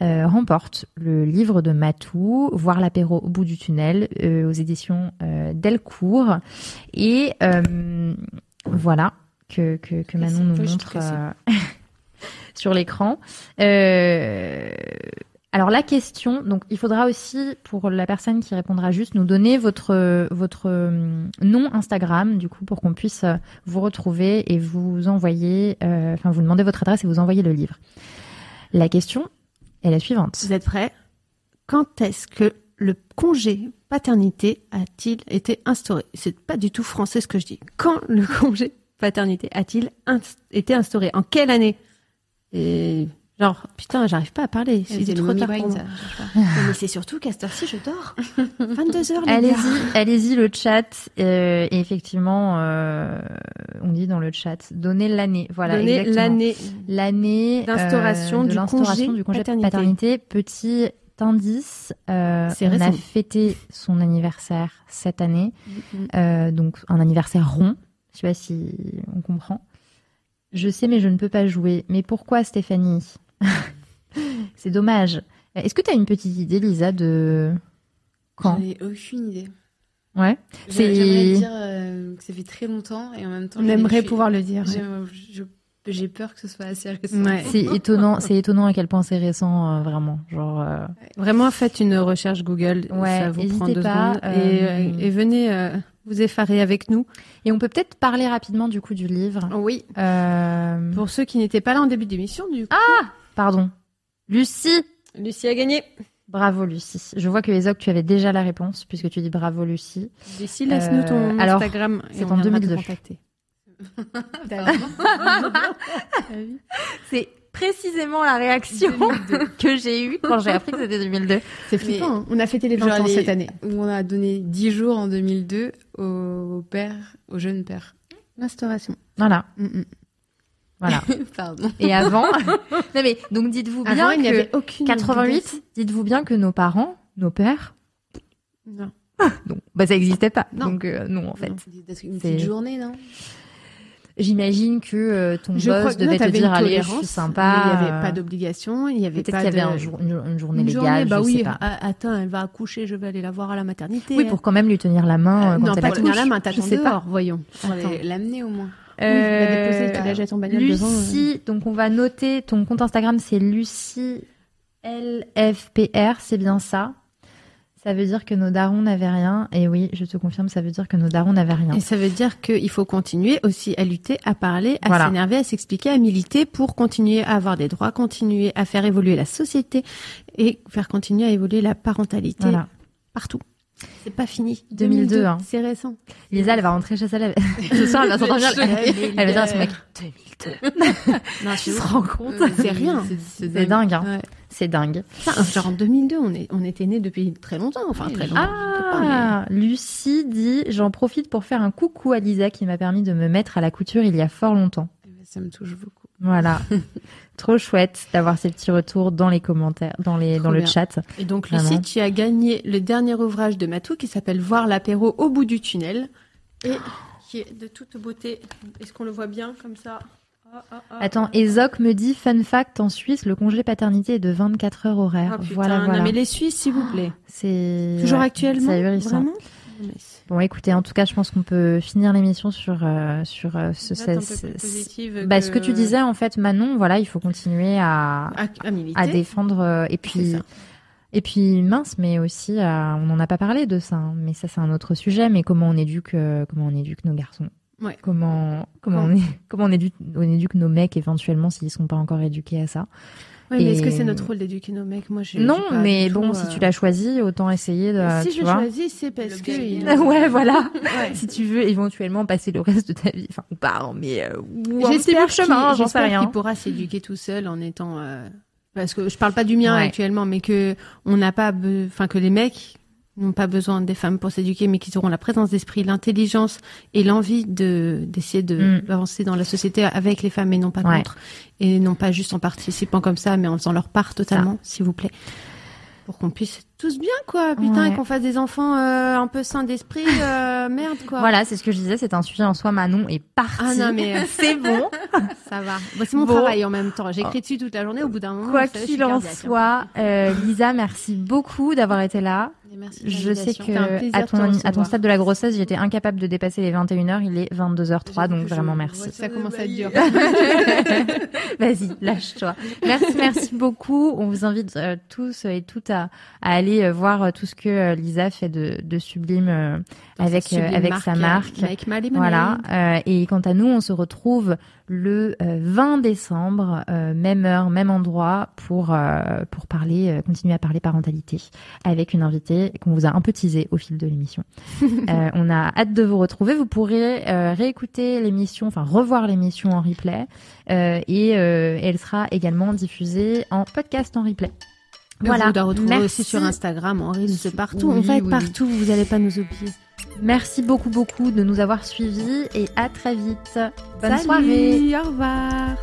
euh, remporte le livre de Matou, Voir l'apéro au bout du tunnel, aux éditions Delcourt. Et voilà que, que, que Manon nous montre *laughs* *laughs* sur l'écran. Euh, alors la question, donc il faudra aussi pour la personne qui répondra juste nous donner votre votre euh, nom Instagram du coup pour qu'on puisse euh, vous retrouver et vous envoyer, enfin vous demander votre adresse et vous envoyer le livre. La question est la suivante. Vous êtes prêts? Quand est-ce que le congé paternité a-t-il été instauré? C'est pas du tout français ce que je dis. Quand le *laughs* congé paternité a-t-il été instauré? En quelle année? Et genre, putain, j'arrive pas à parler. C'est trop tard pour moi. *laughs* Mais c'est surtout qu'à cette heure-ci, je dors. *laughs* 22 heures, les gars. Allez-y, allez-y le chat. euh, et effectivement, euh, on dit dans le chat, donnez l'année. Voilà, Donnez l'année. l'année D'instauration euh, de du l'instauration congé du congé de paternité. paternité. Petit indice, euh, on a fêté son anniversaire cette année, Mhm. euh, donc un anniversaire rond. Je sais pas si on comprend. Je sais, mais je ne peux pas jouer. Mais pourquoi, Stéphanie *laughs* C'est dommage. Est-ce que tu as une petite idée, Lisa, de quand J'en ai aucune idée. Ouais. C'est- J'aimerais dire euh, que ça fait très longtemps et en même temps. On aimerait pouvoir le dire. J'ai peur que ce soit assez récent. Ouais. C'est étonnant, c'est étonnant à quel point c'est récent, euh, vraiment. Genre, euh, Vraiment, faites une recherche Google. Ouais, ça vous prend deux pas, secondes. euh, Et, et venez, euh, vous effarer avec nous. Et on peut peut-être parler rapidement du coup du livre. Oui. Euh, Pour ceux qui n'étaient pas là en début d'émission, du coup. Pardon. Lucie Lucie a gagné. Bravo Lucie. Je vois que Ezoc, tu avais déjà la réponse puisque tu dis bravo Lucie. Lucie, laisse-nous ton Euh, alors, Instagram. c'est en viendra te 2002. contacter. *laughs* *laughs* *laughs* C'est précisément la réaction *laughs* que j'ai eue quand j'ai appris que c'était 2002. C'est flippant. hein. On a fêté les 20 Genre ans les- cette année. Où on a donné 10 jours en 2002 au père, au jeune père. L'instauration. Voilà, Mm, mm. voilà. *laughs* Pardon. Et avant, *laughs* non mais donc dites-vous bien Avant, il n'y que avait aucune. 88, dites-vous bien que nos parents, nos pères, Non. non, bah ça n'existait pas. Non. Donc euh, non en fait. Une C'est- petite journée, non? J'imagine que euh, ton Je crois boss que non, devait te dire allez, je suis sympa. mais Il n'y avait euh, pas d'obligation. Il y avait Peut-être qu'il y avait de... un jour- une, une journée Une légale, journée, bah je oui. sais pas. Ah, attends, elle va accoucher, je vais aller la voir à la maternité. Oui, pour quand même lui tenir la main euh, quand non, elle pas accouche. tenir la main, t'attends sais pas. dehors, voyons. L'amener au moins. Oui, la déposer, tu la en bagnole devant. euh. Lucie, donc on va noter ton compte Instagram, c'est Lucie LFPR, c'est bien ça. Ça veut dire que nos darons n'avaient rien. Et oui, je te confirme, ça veut dire que nos darons n'avaient rien. Et ça veut dire qu'il faut continuer aussi à lutter, à parler, à Voilà. s'énerver, à s'expliquer, à militer pour continuer à avoir des droits, continuer à faire évoluer la société et faire continuer à évoluer la parentalité Voilà. partout. C'est pas fini. 2002, hein. C'est récent. Lisa, elle va rentrer chez elle. Ce soir, elle va s'endormir. Elle, elle va dire à son mec 2002. Non, Tu te rends compte C'est rien. C'est dingue, hein. Ouais. C'est dingue. Genre en 2002, on, est, on était nés depuis très longtemps. Enfin, très longtemps. pas, mais- Ah, Lucie dit J'en profite pour faire un coucou à Lisa qui m'a permis de me mettre à la couture il y a fort longtemps. Ça me touche beaucoup. Voilà. *laughs* Trop chouette d'avoir ces petits retours dans les commentaires, dans, les, Trop dans le chat. Et donc, Vraiment. Lucie, tu as gagné le dernier ouvrage de Matou qui s'appelle Voir l'apéro au bout du tunnel et qui est de toute beauté. Est-ce qu'on le voit bien comme ça? Attends, Ezoc me dit Fun fact en Suisse, le congé paternité est de 24 heures horaires. Ah, voilà, non, voilà. mais les Suisses, s'il vous plaît. C'est Toujours ouais, actuellement C'est ahurissant. Vraiment Bon, écoutez, en tout cas, je pense qu'on peut finir l'émission sur, euh, sur euh, ce. Un peu ce- plus bah, ce que tu disais, en fait, Manon, voilà, il faut continuer à, à, à défendre. euh, et puis, et puis mince, mais aussi, on n'en a pas parlé de ça, hein, mais ça, c'est un autre sujet. Mais comment on éduque, comment on éduque nos garçons Ouais. Comment, comment, on, é- comment on, éduque, on éduque nos mecs éventuellement s'ils sont pas encore éduqués à ça Ouais, mais est-ce que c'est notre rôle d'éduquer nos mecs? Moi, j'ai. Non, mais bon, tout, si euh, tu l'as choisi, autant essayer de. Si tu je vois. choisis, c'est parce que. il- ouais, voilà. Ouais. si tu veux éventuellement passer le reste de ta vie, enfin, ou pas, hein, mais euh, ou J'espère chemin, qu'il- j'en sais j'espère rien. qu'il pourra s'éduquer tout seul en étant. euh, Parce que je parle pas du mien Ouais. actuellement, mais que on n'a pas, be- enfin que les mecs n'ont pas besoin des femmes pour s'éduquer, mais qu'ils auront la présence d'esprit, l'intelligence et l'envie de d'essayer de Mm. d'avancer dans la société avec les femmes et non pas Ouais. contre, et non pas juste en participant comme ça, mais en faisant leur part totalement, s'il vous plaît, pour qu'on puisse tous bien quoi, putain, Ouais. et qu'on fasse des enfants euh, un peu sains d'esprit, euh, *laughs* merde quoi. Voilà, c'est ce que je disais, c'est un sujet en soi. Manon est parti. Ah non, mais, euh, *laughs* c'est bon. *laughs* Ça va. C'est mon Bon. travail en même temps. J'écris dessus toute la journée. Au bout d'un moment, Quoi qu'il en hein. soit, euh, Lisa, merci beaucoup d'avoir été là. Merci Je sais que à ton, à ton recevoir. stade de la grossesse, j'étais incapable de dépasser les 21h. Il est 22h03, donc vraiment merci. Ça commence à être dur. *laughs* Vas-y, lâche-toi. Merci, merci beaucoup. On vous invite euh, tous et toutes à, à aller euh, voir euh, tout ce que euh, Lisa fait de, de sublime euh, avec, euh, avec sa marque. Avec Mal et Voilà. Euh, et quant à nous, on se retrouve le euh, 20 décembre, euh, même heure, même endroit, pour euh, pour parler, euh, continuer à parler parentalité avec une invitée qu'on vous a un peu teasée au fil de l'émission. *laughs* Euh, on a hâte de vous retrouver. Vous pourrez euh, réécouter l'émission, enfin revoir l'émission en replay, euh, et euh, elle sera également diffusée en podcast en replay. Voilà. Vous la retrouver aussi sur Instagram, en Reels, partout. on Oui, va être oui, partout. Vous n'allez pas nous oublier. Merci beaucoup beaucoup de nous avoir suivis et à très vite. Bonne Salut, soirée. Au revoir.